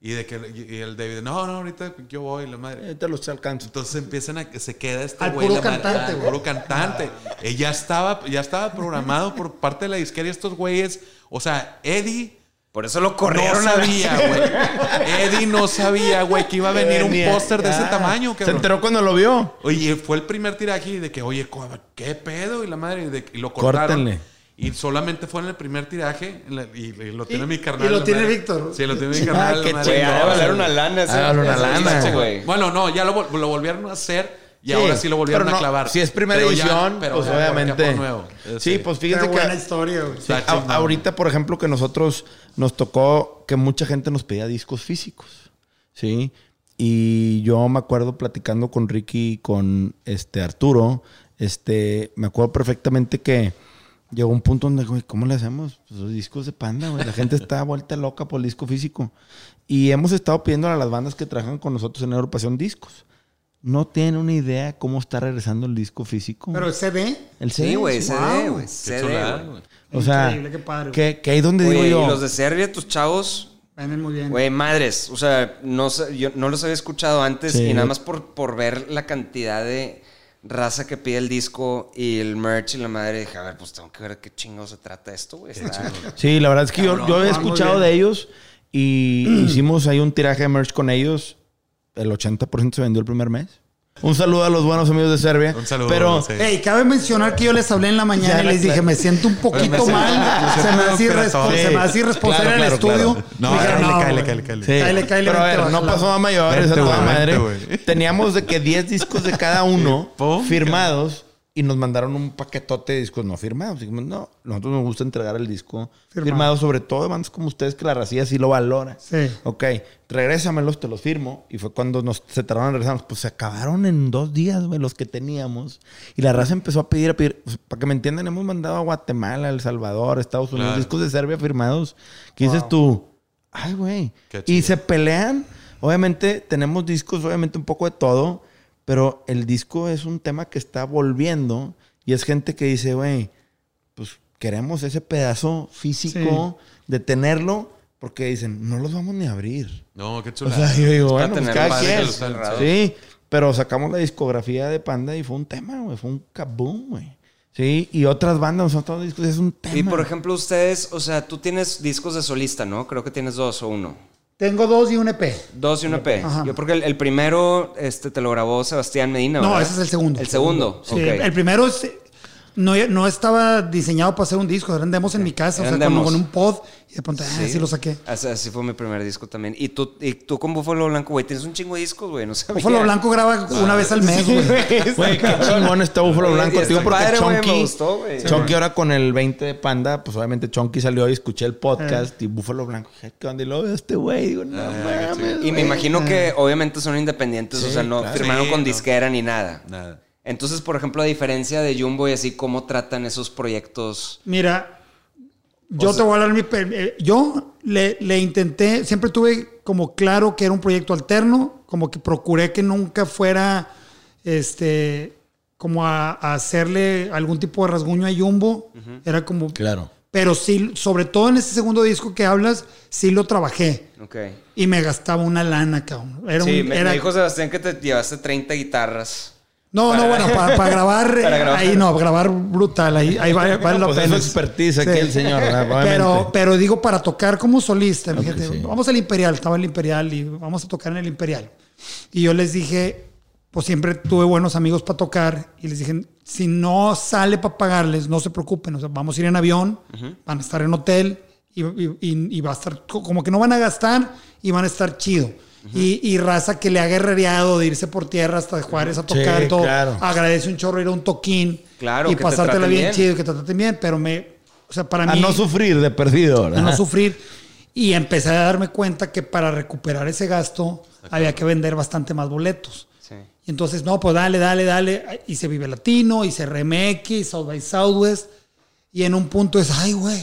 y de que, y, y el David, no, no, ahorita yo voy, la madre, Ahorita los alcanzo. entonces empiezan a se queda este Al güey puro la madre, cantante, al güey. puro cantante. Eh, ya estaba ya estaba programado por parte de la disquera y estos güeyes, o sea, Eddie Por eso lo no corrieron a la- sabía, güey. Eddie no sabía, güey, que iba a venir un póster de ese ah, tamaño, Se enteró cuando lo vio. Oye, fue el primer tiraje de que, oye, ¿qué pedo? Y la madre, y de- y lo cortaron. Córtenle. Y solamente fue en el primer tiraje, la- y, y lo tiene mi carnal. y lo tiene madre. Víctor. Sí, lo tiene mi carnal. Ah, qué ha de chingón. valer una lana de valer una lana. güey. Bueno, no, ya lo, vol- lo volvieron a hacer y Sí, ahora sí lo volvieron pero no, a clavar. Si es primera Pero ya- edición, pero pues ya obviamente. nuevo. Sí, pues fíjense Qué que. buena historia, güey. Sí, a- ahorita, por ejemplo, que nosotros nos tocó que mucha gente nos pedía discos físicos. ¿Sí? Y yo me acuerdo platicando con Ricky y con este Arturo. Este, me acuerdo perfectamente que llegó un punto donde, güey, ¿cómo le hacemos? Pues los discos de panda, güey. La gente está vuelta loca por el disco físico. Y hemos estado pidiendo a las bandas que trabajan con nosotros en Agrupación Discos. No tienen una idea cómo está regresando el disco físico. Pero el CD. el Sí, güey, sí. CD, güey. Qué CD, chulada, güey. güey. O sea, Increíble, qué padre, que, que ahí donde Oye, digo y yo. los de Serbia, tus chavos, Venden muy bien. Güey, madres. O sea, no, yo no los había escuchado antes Sí. y nada más por, por ver la cantidad de raza que pide el disco y el merch y la madre, dije, a ver, pues tengo que ver qué chingo se trata esto, güey. Sí, la verdad es que yo, yo muy escuchado de ellos y hicimos ahí un tiraje de merch con ellos. El 80% se vendió el primer mes. Un saludo a los buenos amigos de Serbia. Un saludo, Pero sí. Ey, cabe mencionar que yo les hablé en la mañana Ya, y les claro. dije, me siento un poquito mal. me Se me hace operatorio. irrespo- se me hace irresponsable Claro, en el claro, estudio. claro. No, Dije, cáele, cáele, cáele, cáele. Sí. Cáele, Pero a ver, no pasó a mayores a toda madre. Teníamos de que 10 discos de cada uno firmados y nos mandaron un paquetote de discos no firmados. Dijimos, no, nosotros nos gusta entregar el disco Firmado. firmado, sobre todo de bandas como ustedes que la racía sí lo valora. Sí. Ok, regrésamelos, te los firmo. Y fue cuando nos se tardaron en regresarnos. Pues se acabaron en dos días, güey, los que teníamos. Y la raza empezó a pedir, a pedir. Pues, para que me entiendan, hemos mandado a Guatemala, El Salvador, Estados Unidos, Claro. discos de Serbia firmados. ¿Qué dices tú? Ay, güey. Qué Y se pelean. Obviamente tenemos discos, obviamente un poco de todo. Pero el disco es un tema que está volviendo. Y es gente que dice, güey, pues queremos ese pedazo físico de tenerlo. Porque dicen, no los vamos ni a abrir. No, qué O chulada. sea, yo digo, bueno, pues cada quien. Sí, pero sacamos la discografía de Panda y fue un tema, güey. Fue un kaboom, güey. Sí, y otras bandas, nosotros discos, es un tema. Y por ejemplo, ustedes, o sea, tú tienes discos de solista, ¿no? Creo que tienes dos o uno. Tengo dos y un EP. Dos y un EP. Ajá. Yo porque el, el primero este, te lo grabó Sebastián Medina, No, ese es el segundo. El segundo, Sí. El primero es- no, no estaba diseñado para hacer un disco, eran demos en mi casa, o sea, como demos. con un pod y de pronto, ah, sí lo saqué. Así, así fue mi primer disco también. Y tú, y tú con Búfalo Blanco, güey, tienes un chingo de discos, güey. No sabía. Búfalo Blanco graba una vez al mes, güey. Güey, qué chingón está Búfalo Blanco, tío, porque padre, Chonky, gustó, güey. Chonky ahora con el 20 de Panda, pues obviamente Chonky salió y escuché el podcast y Búfalo Blanco, dije, ¿qué onda? Y luego este güey, digo, no mames, Y me imagino que obviamente son independientes, o Sí, sea, no claro. firmaron Sí, con no. disquera ni nada. Nada. Entonces, por ejemplo, a diferencia de Jumbo y así, ¿cómo tratan esos proyectos? Mira, yo te voy a hablar mi... eh, Yo le, le intenté, siempre tuve como claro que era un proyecto alterno, como que procuré que nunca fuera, este, como a, a hacerle algún tipo de rasguño a Jumbo. Era como... Claro. Pero sí, sobre todo en ese segundo disco que hablas, sí lo trabajé. Ok. Y me gastaba una lana, cabrón. Era sí, un, me, era- me dijo Sebastián que te llevaste 30 guitarras. No, no, bueno, para, para grabar, Para eh, grabar. ahí no, grabar brutal, ahí, ahí vale, vale la Pues es pena. su expertise aquí el señor. Pero, pero digo, para tocar como solista, fíjate, sí. vamos al Imperial, estaba el Imperial y vamos a tocar en el Imperial. Y yo les dije, pues siempre tuve buenos amigos para tocar y les dije, si no sale para pagarles, no se preocupen, o sea, vamos a ir en avión, van a estar en hotel y, y- y- y va a estar co- como que no van a gastar y van a estar chido. Y, y raza que le ha guerrereado de irse por tierra hasta Juárez a tocar Sí, todo. claro. Agradece un chorro ir a un toquín Claro, y pasártela bien, bien. chido, que te traten bien, pero me, o sea, para A mí no sufrir de perdido, a ¿verdad? no sufrir. Y empecé a darme cuenta que para recuperar ese gasto había que vender bastante más boletos. Sí. Y entonces, no, pues dale, dale, dale. Y se Vive Latino, y se RMX, South by Southwest. Y en un punto es, ay, güey,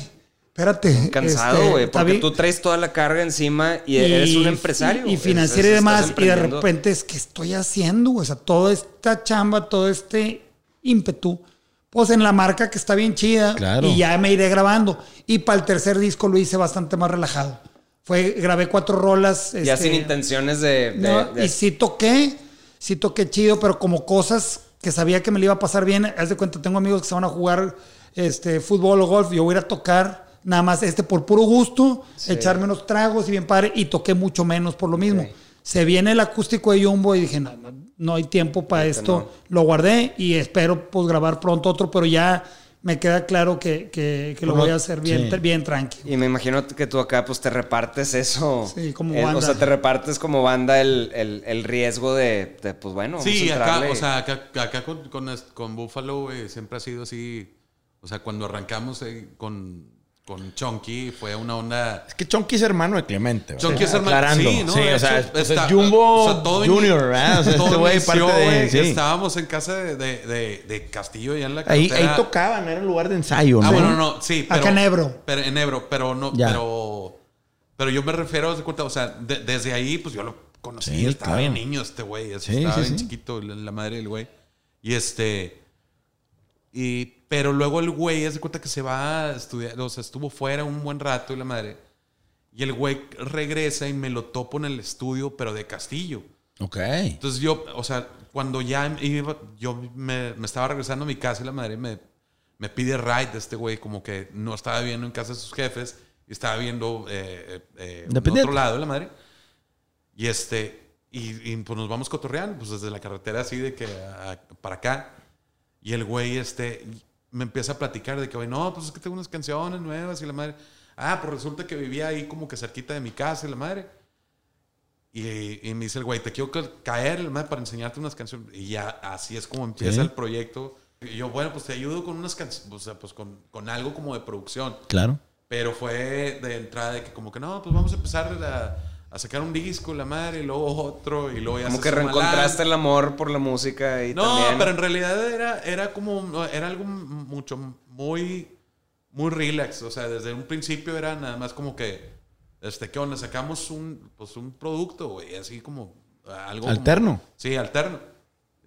espérate. Cansado, este, güey, porque bien". tú traes toda la carga encima y, eres un empresario. Y, financiero y demás. Y de repente es, ¿qué estoy haciendo? güey? O sea, toda esta chamba, todo este ímpetu, pues en la marca que está bien chida. Claro. Y ya me iré grabando. Y para el tercer disco lo hice bastante más relajado. Fue, grabé cuatro rolas. Ya este, sin intenciones de... de- no, de- y sí toqué, sí toqué chido, pero como cosas que sabía que me le iba a pasar bien. Haz de cuenta, tengo amigos que se van a jugar este, fútbol o golf. Yo voy a ir a tocar nada más este por puro gusto, echarme unos tragos y bien padre. Y toqué mucho menos por lo mismo. Se viene el acústico de Jumbo y dije, no, no, no hay tiempo para esto. Lo guardé y espero pues grabar pronto otro, pero ya me queda claro que, que- que lo voy a hacer bien, sí. bien tranqui. Y me imagino que tú acá pues te repartes eso. Sí, como Eh, banda. O sea, te repartes como banda el, el- el riesgo de, de, pues bueno, vamos Sí, a acá, o sea, acá, acá con, con, con Buffalo, güey, siempre ha sido así. O sea, cuando arrancamos eh, con, con Chonky fue una onda. Es que Chonky es hermano de Clemente. ¿verdad? Chonky es hermano. Sí, ¿no? Sí, De o sea, hecho, pues está- es Jumbo o sea, todo Junior. O sea, todo este güey parte de... güey, sí. Estábamos en casa de, de, de- de Castillo, allá en la Ahí, ahí tocaban, era el lugar de ensayo, ¿no? Ah, bueno, no, sí. Pero, Acá en Ebro. Pero, en Ebro, pero no, Ya. pero. Pero yo me refiero, o sea, de- desde ahí, pues yo lo conocí. Sí, estaba claro. bien niño este güey. estaba sí, bien sí. chiquito, la madre del güey. Y este. Y, pero luego el güey, haz de cuenta que se va a estudiar, o sea, estuvo fuera un buen rato y la madre. Y el güey regresa y me lo topo en el estudio, pero de Castillo. Ok. Entonces yo, o sea, cuando ya iba, yo me, me estaba regresando a mi casa y la madre me, me pide ride de este güey, como que no estaba viendo en casa de sus jefes y estaba viendo eh, eh, eh, otro lado la madre. Y este, y, y, pues nos vamos cotorreando, pues desde la carretera así de que a- para acá. Y el güey, este, me empieza a platicar de que, güey, no, pues es que tengo unas canciones nuevas y la madre. Ah, pues resulta que vivía ahí como que cerquita de mi casa y la madre. Y, y me dice el güey, te quiero ca- caer la madre, para enseñarte unas canciones. Y ya así es como empieza Sí. el proyecto. Y yo, bueno, pues te ayudo con unas canciones, o sea, pues con, con algo como de producción. Claro. Pero fue de entrada de que como que no, pues vamos a empezar a, a sacar un disco, la madre, y luego otro, y luego ya Como que reencontraste el amor por la música y No, también... pero en realidad era, era como, era algo mucho, muy, muy relax. O sea, desde un principio era nada más como que, este, ¿qué onda? Sacamos un, pues un producto, güey, así como algo. como- Alterno. sí, alterno.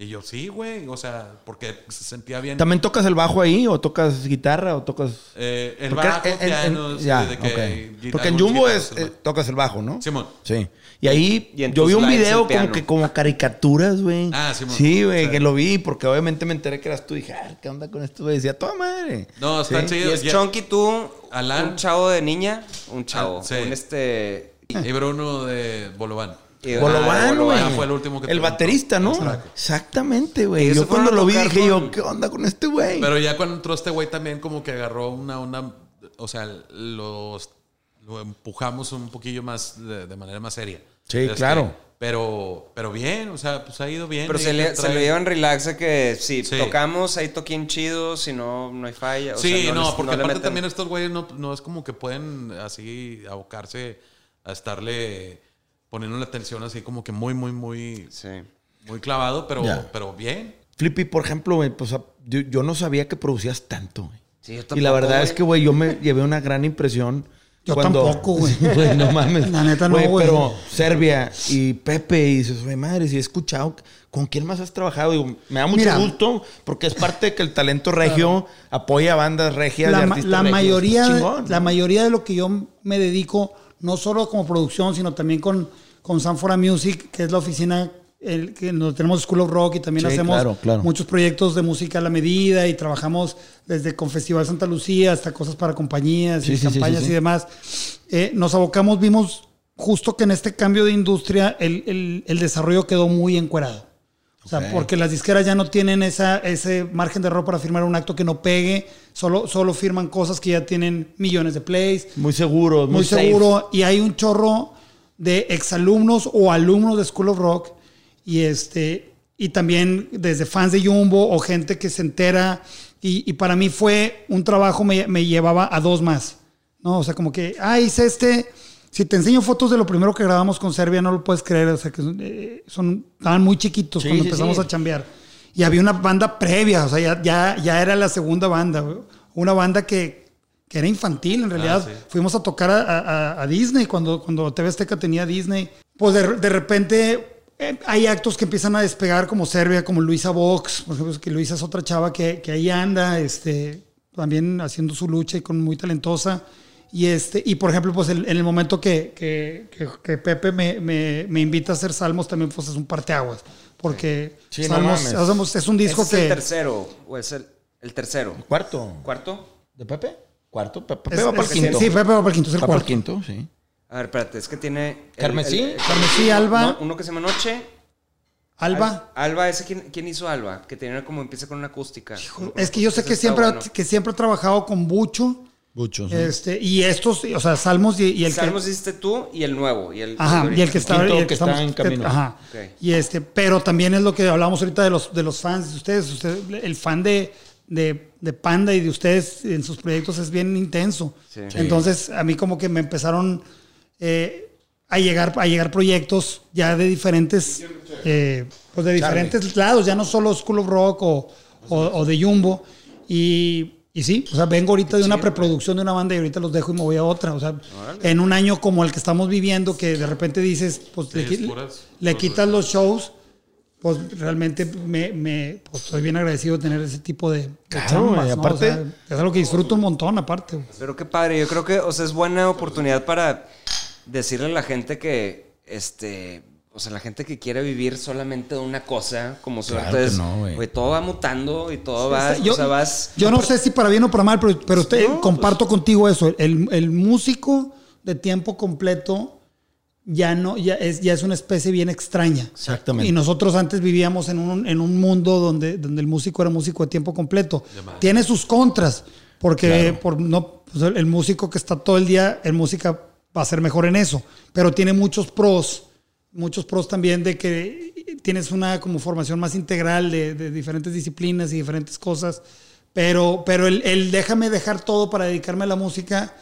Y yo, sí, güey, o sea, porque se sentía bien. ¿También tocas el bajo ahí o tocas guitarra o tocas...? Eh, el Porque bajo, en- en- piano, ya, que Porque en Jumbo es, el eh, tocas el bajo, ¿no? Simón. Sí. Y ahí Y yo vi un video como que como caricaturas, güey. Ah, Simón. Sí, güey, Sí. que lo vi porque obviamente me enteré que eras tú y dije, ah, ¿qué onda con esto? güey? Decía, toda madre. No, está Sí. chido. Y es ya- Chonky tú, Alan. un chavo de niña, un chavo, Ah, sí. un este... Y Bruno de Bolobán. Ah, güey. Fue el último que El tuvimos. baterista, ¿no? Exacto. Exactamente, güey. Yo cuando lo vi dije con- yo, ¿qué onda con este güey? Pero ya cuando entró este güey también como que agarró una onda, o sea, los lo empujamos un poquillo más de, de manera más seria. Este, Sí, claro. Pero, pero bien, o sea, pues ha ido bien. Pero se, le, trae- se lo llevan relax a que si Sí. tocamos, ahí toquen chido, si no, no hay falla. o Sí, sea, no, les- porque aparte meten- también estos güeyes no, no es como que pueden así abocarse a estarle poniendo la atención así como que muy, muy, muy, Sí. muy clavado, pero, pero bien. Flippy, por ejemplo, güey, pues ah, yo, yo no sabía que producías tanto, güey. Sí, yo Y la tampoco, verdad güey. es que, güey, yo me llevé una gran impresión. Yo cuando- tampoco, güey. Güey, no mames. La neta no, güey. Pero Serbia y Pepe, y dices, güey, madre, si he escuchado, ¿con quién más has trabajado? Digo, me da mucho Mira. gusto porque es parte de que el talento regio apoya a bandas regias la, artistas la regios. mayoría, chingón, la ¿no? mayoría de lo que yo me dedico, no solo como producción, sino también con, con Sanfora Music, que es la oficina el, que donde tenemos School of Rock y también Sí, hacemos claro, claro. muchos proyectos de música a la medida y trabajamos desde con Festival Santa Lucía hasta cosas para compañías Sí, y sí, campañas y demás. Eh, nos abocamos, vimos justo que en este cambio de industria el, el- el desarrollo quedó muy encuerado. O sea, porque las disqueras ya no tienen esa, ese margen de error para firmar un acto que no pegue, solo, solo firman cosas que ya tienen millones de plays, Muy seguro, muy, muy safe. seguro, y hay un chorro de exalumnos o alumnos de School of Rock, y este, y también desde fans de Jumbo o gente que se entera, y, y para mí fue un trabajo, me, me llevaba a dos más, ¿no? O sea, como que, ah, hice este, si te enseño fotos de lo primero que grabamos con Serbia, no lo puedes creer, o sea, que son, eh, son- estaban muy chiquitos Sí, cuando sí, empezamos sí. a chambear. Y había una banda previa, o sea, ya, ya, ya era la segunda banda, una banda que, que era infantil en realidad. sí. Fuimos a tocar a, a- a Disney cuando, cuando TV Azteca tenía Disney. Pues de, de repente eh, hay actos que empiezan a despegar como Serbia, como Luisa Vox, por ejemplo, que Luisa es otra chava que, que ahí anda, este, también haciendo su lucha y con muy talentosa. Y, este, y por ejemplo, pues el- en el momento que, que, que- que Pepe me, me- me invita a hacer salmos, también pues es un parteaguas. Porque Sí, Salmos, hacemos- es un disco ¿Ese es el que... tercero o es el, el tercero? Cuarto. ¿Cuarto? ¿De Pepe? ¿Cuarto? Pepe es- va para el quinto. Sí, Pepe va para el quinto, es el Va para el cuarto. quinto, sí. A ver, espérate, es que tiene... el- ¿Carmesí? el- el- Carmesí, Alba, no, uno que se llama Noche. Alba. Al- Alba, ¿ese quién, quién hizo Alba? Que tenía como empieza con una acústica. Es que yo sé que siempre, bueno. que siempre he trabajado con Bucho. Muchos. Este, y estos, o sea, Salmos y, y el Salmos que. hiciste tú y el nuevo. Y el, Ajá, y el que está, el que está estamos- en camino. ajá. Y este, pero también es lo que hablamos ahorita de los, de los fans de ustedes. Usted, el fan de, de, de Panda y de ustedes en sus proyectos es bien intenso. Sí. Entonces, a mí como que me empezaron eh, a, llegar, a llegar proyectos ya de diferentes, eh, pues de diferentes lados, ya no solo School of Rock o, o- o de Jumbo. Y, y sí, o sea, vengo ahorita de una preproducción de una banda y ahorita los dejo y me voy a otra. O sea, en un año como el que estamos viviendo, que de repente dices, pues le, puras le quitas los shows, pues realmente me, me pues, soy bien agradecido de tener ese tipo de, Claro, chambas, ¿no? aparte- O sea, es algo que disfruto un montón, aparte. Pero qué padre, yo creo que, o sea, es buena oportunidad para decirle a la gente que, este, o sea, la gente que quiere vivir solamente de una cosa, como Claro suerte que es, no, güey. todo va mutando y todo va, Yo, o sea, vas... yo no sé si para bien o para mal, pero, pero usted, No, comparto contigo eso. El, el músico de tiempo completo ya no, ya es, ya es una especie bien extraña. Exactamente. Y nosotros antes vivíamos en un, en un mundo donde, donde el músico era músico de tiempo completo. Tiene sus contras, porque por no, pues, el músico que está todo el día en música va a ser mejor en eso, pero tiene muchos pros, muchos pros también de que tienes una como formación más integral de, de diferentes disciplinas y diferentes cosas, pero, pero el, el déjame dejar todo para dedicarme a la música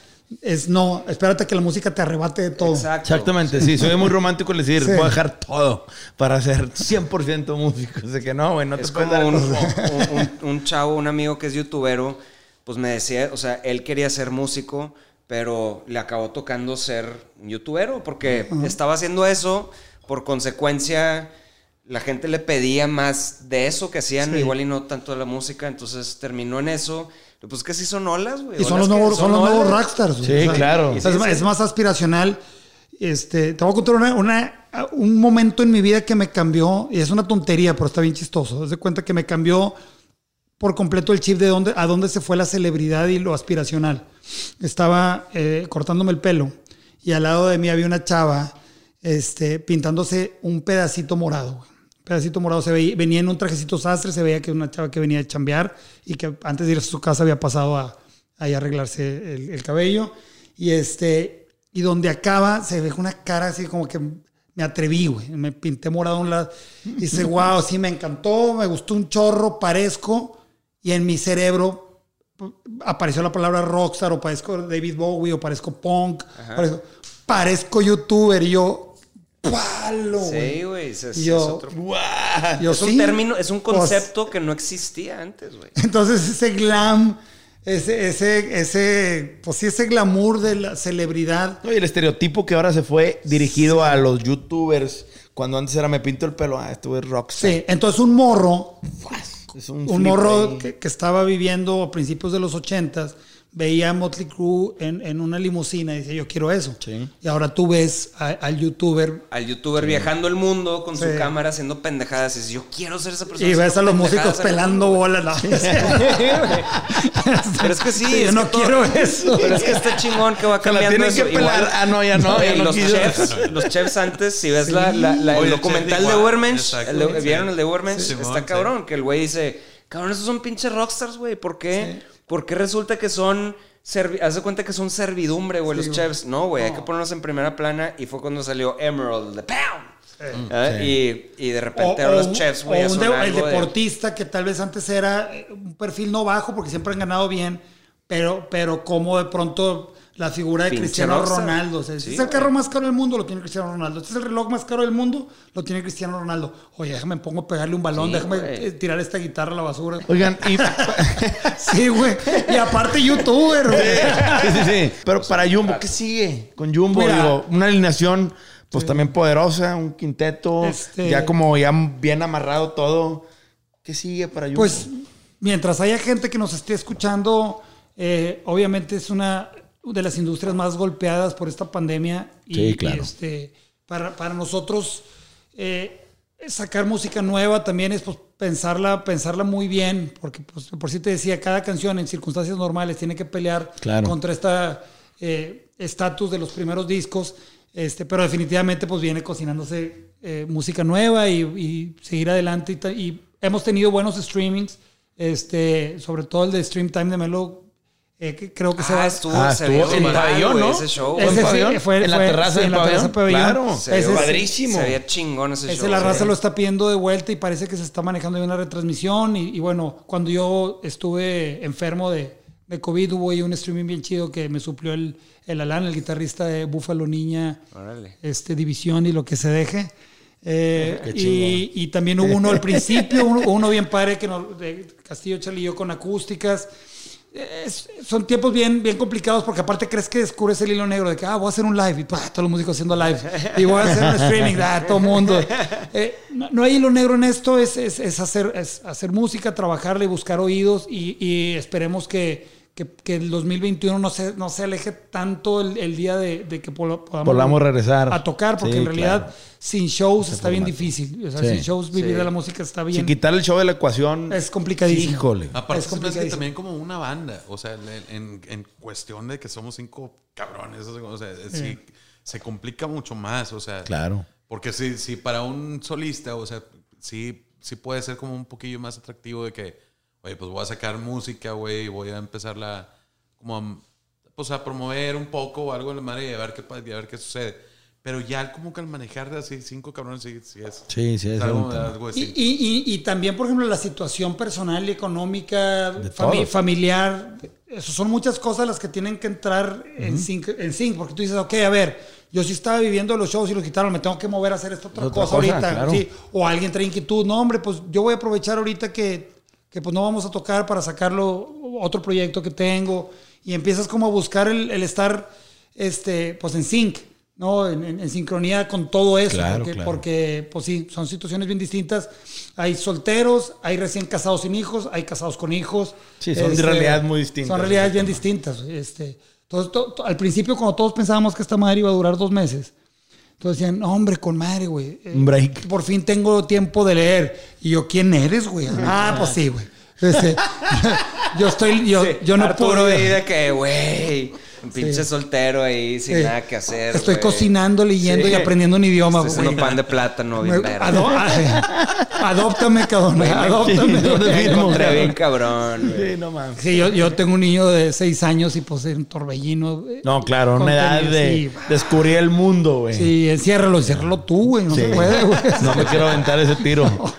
es no, espérate que la música te arrebate de todo. Exacto. Exactamente, sí, soy muy romántico al decir, Sí. voy a dejar todo para ser 100% músico. O sea que no, güey, no te Es puedes como un- un- un chavo, un amigo que es youtubero, pues me decía, o sea, él quería ser músico, pero le acabó tocando ser un youtubero, porque estaba haciendo eso, por consecuencia, la gente le pedía más de eso que hacían, Sí. igual y no tanto de la música, entonces terminó en eso. Pues que sí son olas, güey. Y son los nuevos, son los nuevos rockstars. güey. Sí, claro. o sea, es, más aspiracional. Este, te voy a contar una, una- un momento en mi vida que me cambió, y es una tontería, pero está bien chistoso. Haz de cuenta que me cambió por completo el chip de dónde, a dónde se fue la celebridad y lo aspiracional. Estaba eh, cortándome el pelo y al lado de mí había una chava este, pintándose un pedacito morado. güey. Pedacito morado. Se veía, venía en un trajecito sastre, se veía que era una chava que venía de chambear y que antes de ir a su casa había pasado a, a arreglarse el, el cabello. Y, este, y donde acaba se ve una cara así como que me atreví, güey. Me pinté morado a un lado. Y dice, wow, sí, me encantó, me gustó un chorro, parezco. Y en mi cerebro p- apareció la palabra rockstar o parezco David Bowie o parezco punk. Parezco, parezco youtuber. Y yo, palo. Sí, güey. es- otro- yo, es un sí, término, es un pues, concepto que no existía antes, güey. entonces ese glam, ese, ese, ese, pues sí, ese glamour de la celebridad. No, y el estereotipo que ahora se fue dirigido a los youtubers, cuando antes era me pinto el pelo, ah, estuve rockstar. Sí, entonces un morro, un, un morro que, que estaba viviendo a principios de los ochentas, veía a Motley Crue en, en una limusina y decía, yo quiero eso. Sí. Y ahora tú ves a- al youtuber Al youtuber viajando el mundo con su Sí. cámara haciendo pendejadas y dices, yo quiero ser esa persona. y ves a los músicos pelando mundo". bolas. No. Pero es que sí, yo es no que todo- quiero eso. Pero es que está chingón que va Se la cambiando tienen eso. que pelar. Igual- Ah, no, ya no, ya no los chefs, los chefs antes, si ves la, la- la- Oye, el el documental de sí. ¿vieron el de Ubermensch? Simón, Está sí. cabrón, que el güey dice, cabrón, esos son pinches rockstars, güey, ¿por qué? ¿Por qué resulta que son... Haz de cuenta que son servidumbre, güey, los chefs. No, güey, hay que ponernos en primera plana y fue cuando salió Emerald, de ¡Pound! ¿Eh? Y, y de repente ahora los chefs, güey, o de- el de- deportista que tal vez antes era eh, un perfil no bajo porque siempre han ganado bien, pero, pero como de pronto la figura de Cristiano. Ronaldo. o sea, este Sí, es el carro más caro del mundo, lo tiene Cristiano Ronaldo. Este es el reloj más caro del mundo, lo tiene Cristiano Ronaldo. Oye, déjame pongo a pegarle un balón, Sí, déjame güey. eh, tirar esta guitarra a la basura. Oigan, y... Sí, güey. Y aparte youtuber, güey. sí, sí, sí. Pero para Jumbo, ¿qué sigue? Con Jumbo, Mira. digo, una alineación pues también poderosa, un quinteto, Este- ya como ya bien amarrado todo. ¿Qué sigue para Jumbo? Pues mientras haya gente que nos esté escuchando, eh, obviamente es una de las industrias más golpeadas por esta pandemia. Y, Sí, claro. este, para, para nosotros, eh, sacar música nueva también es pues, pensarla, pensarla muy bien, porque pues, por si te decía, cada canción en circunstancias normales tiene que pelear Claro. contra esta eh, estatus de los primeros discos. Este, pero definitivamente pues viene cocinándose eh, música nueva y, y seguir adelante. Y, y hemos tenido buenos streamings, este, sobre todo el de Stream Time de Melo eh, que creo que se Ah, va estuvo, Ah, se estuvo en brutal, pabellón, ¿no? Ese show. Ese ¿Fue en sí, fue- en la fue- terraza sí, del pabellón. pabellón. Claro. Se Ese padrísimo. Se veía chingón ese, Ese show. la raza sí. lo está pidiendo de vuelta y parece que se está manejando bien la retransmisión. Y, y bueno, cuando yo estuve enfermo de, de COVID, hubo ahí un streaming bien chido que me suplió el, el Alan, el guitarrista de Búfalo Niña, Órale. este, División y lo que se deje. Eh, Qué y, y también hubo uno al principio, uno, uno bien padre que nos, de Castillo Chalillo con acústicas. Es- son tiempos bien, bien complicados porque aparte crees que descubres el hilo negro de que ah, voy a hacer un live y ¡pah! todos los músicos haciendo live y voy a hacer un streaming, ah, todo mundo. Eh, no, hay hilo negro en esto, es, es, hacer, hacer música, trabajarla y buscar oídos y esperemos que, que, que el 2021 no se, no se aleje tanto el, el día de, de que podamos, Podamos regresar. a tocar porque Sí, en realidad claro. sin shows está bien difícil. O sea, Sí. sin shows vivir Sí. de la música está Si bien. quitar el show de la ecuación. Es complicadísimo. Híjole. Aparte, Es que complicadísimo. también como una banda. O sea, en, en- en cuestión de que somos cinco cabrones. O sea, sí, se complica mucho más. O sea, Claro. porque si, si para un solista, o sea, sí, sí puede ser como un poquillo más atractivo de que, oye, pues voy a sacar música, güey, y voy a empezarla como a, pues a promover un poco o algo en la madre y a ver qué, y a ver qué sucede. Pero ya como que al manejar de así cinco cabrones, sí, sí es. Sí, sí, es algo, algo Y, así. y- y- y también, por ejemplo, la situación personal y económica, fami- todos. familiar, eso son muchas cosas las que tienen que entrar en, sync, en sync, porque tú dices, ok, a ver, yo sí estaba viviendo los shows y los quitaron, me tengo que mover a hacer esta otra, otra cosa, cosa, ahorita. claro. sí. O alguien trae inquietud, no, hombre, pues yo voy a aprovechar ahorita que, que pues no vamos a tocar para sacarlo otro proyecto que tengo y empiezas como a buscar el, el estar este, pues en sync. ¿no? En, en- en sincronía con todo eso, Claro, porque, claro. porque, pues sí, son situaciones bien distintas. Hay solteros, hay recién casados sin hijos, hay casados con hijos. Sí, son realidades muy distintas. Son realidades bien distintas. Este, entonces, to- to- al principio, cuando todos pensábamos que esta madre iba a durar dos meses, entonces decían, no, hombre, con madre, güey. eh, Un break. Por fin tengo tiempo de leer. Y yo, ¿quién eres, güey? Ah, pues sí, güey. Este, yo estoy, yo, yo no Arturo puedo. de que, güey, un pinche Sí. soltero ahí sin Sí. nada que hacer. Estoy cocinando, leyendo y aprendiendo un idioma, Estoy güey. haciendo pan de plátano, bien Me- ado- a- adóptame, cabrón. Adóptame. bien cabrón. Sí, no mames. Sí, yo, yo tengo un niño de seis años y pues un torbellino. No, claro, una edad de sí. descubrir el mundo, güey. Sí, enciérralo, enciérralo tú, güey. No Sí. se puede, güey. No me quiero aventar ese tiro. No,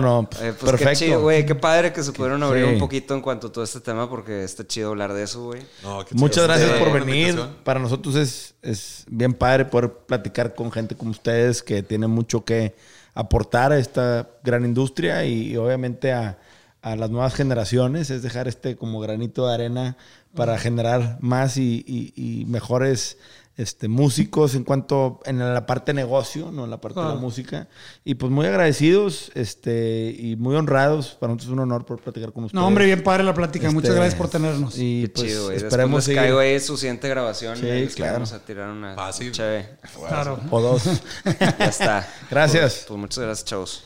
no, Eh, pues perfecto. qué chido, güey. Qué padre que se pudieron abrir Sí. un poquito en cuanto a todo este tema porque está chido hablar de eso, güey. No, Muchas chido. gracias por venir. Para nosotros es, es bien padre poder platicar con gente como ustedes que tienen mucho que aportar a esta gran industria y, y obviamente a, a las nuevas generaciones. Es dejar este como granito de arena para generar más y, y- y mejores este, músicos en cuanto en la parte negocio, no en la parte de la Claro. música. Y pues muy agradecidos este, y muy honrados. Para nosotros es un honor poder platicar con ustedes. No, hombre, bien padre la plática. Este, Muchas gracias por tenernos. Y Qué pues chido, güey. esperemos les caigo ahí su siguiente grabación. Sí, les claro. Vamos a tirar una Fácil. chévere. Claro. O dos. Ya está. Gracias. Pues, pues muchas gracias, chavos.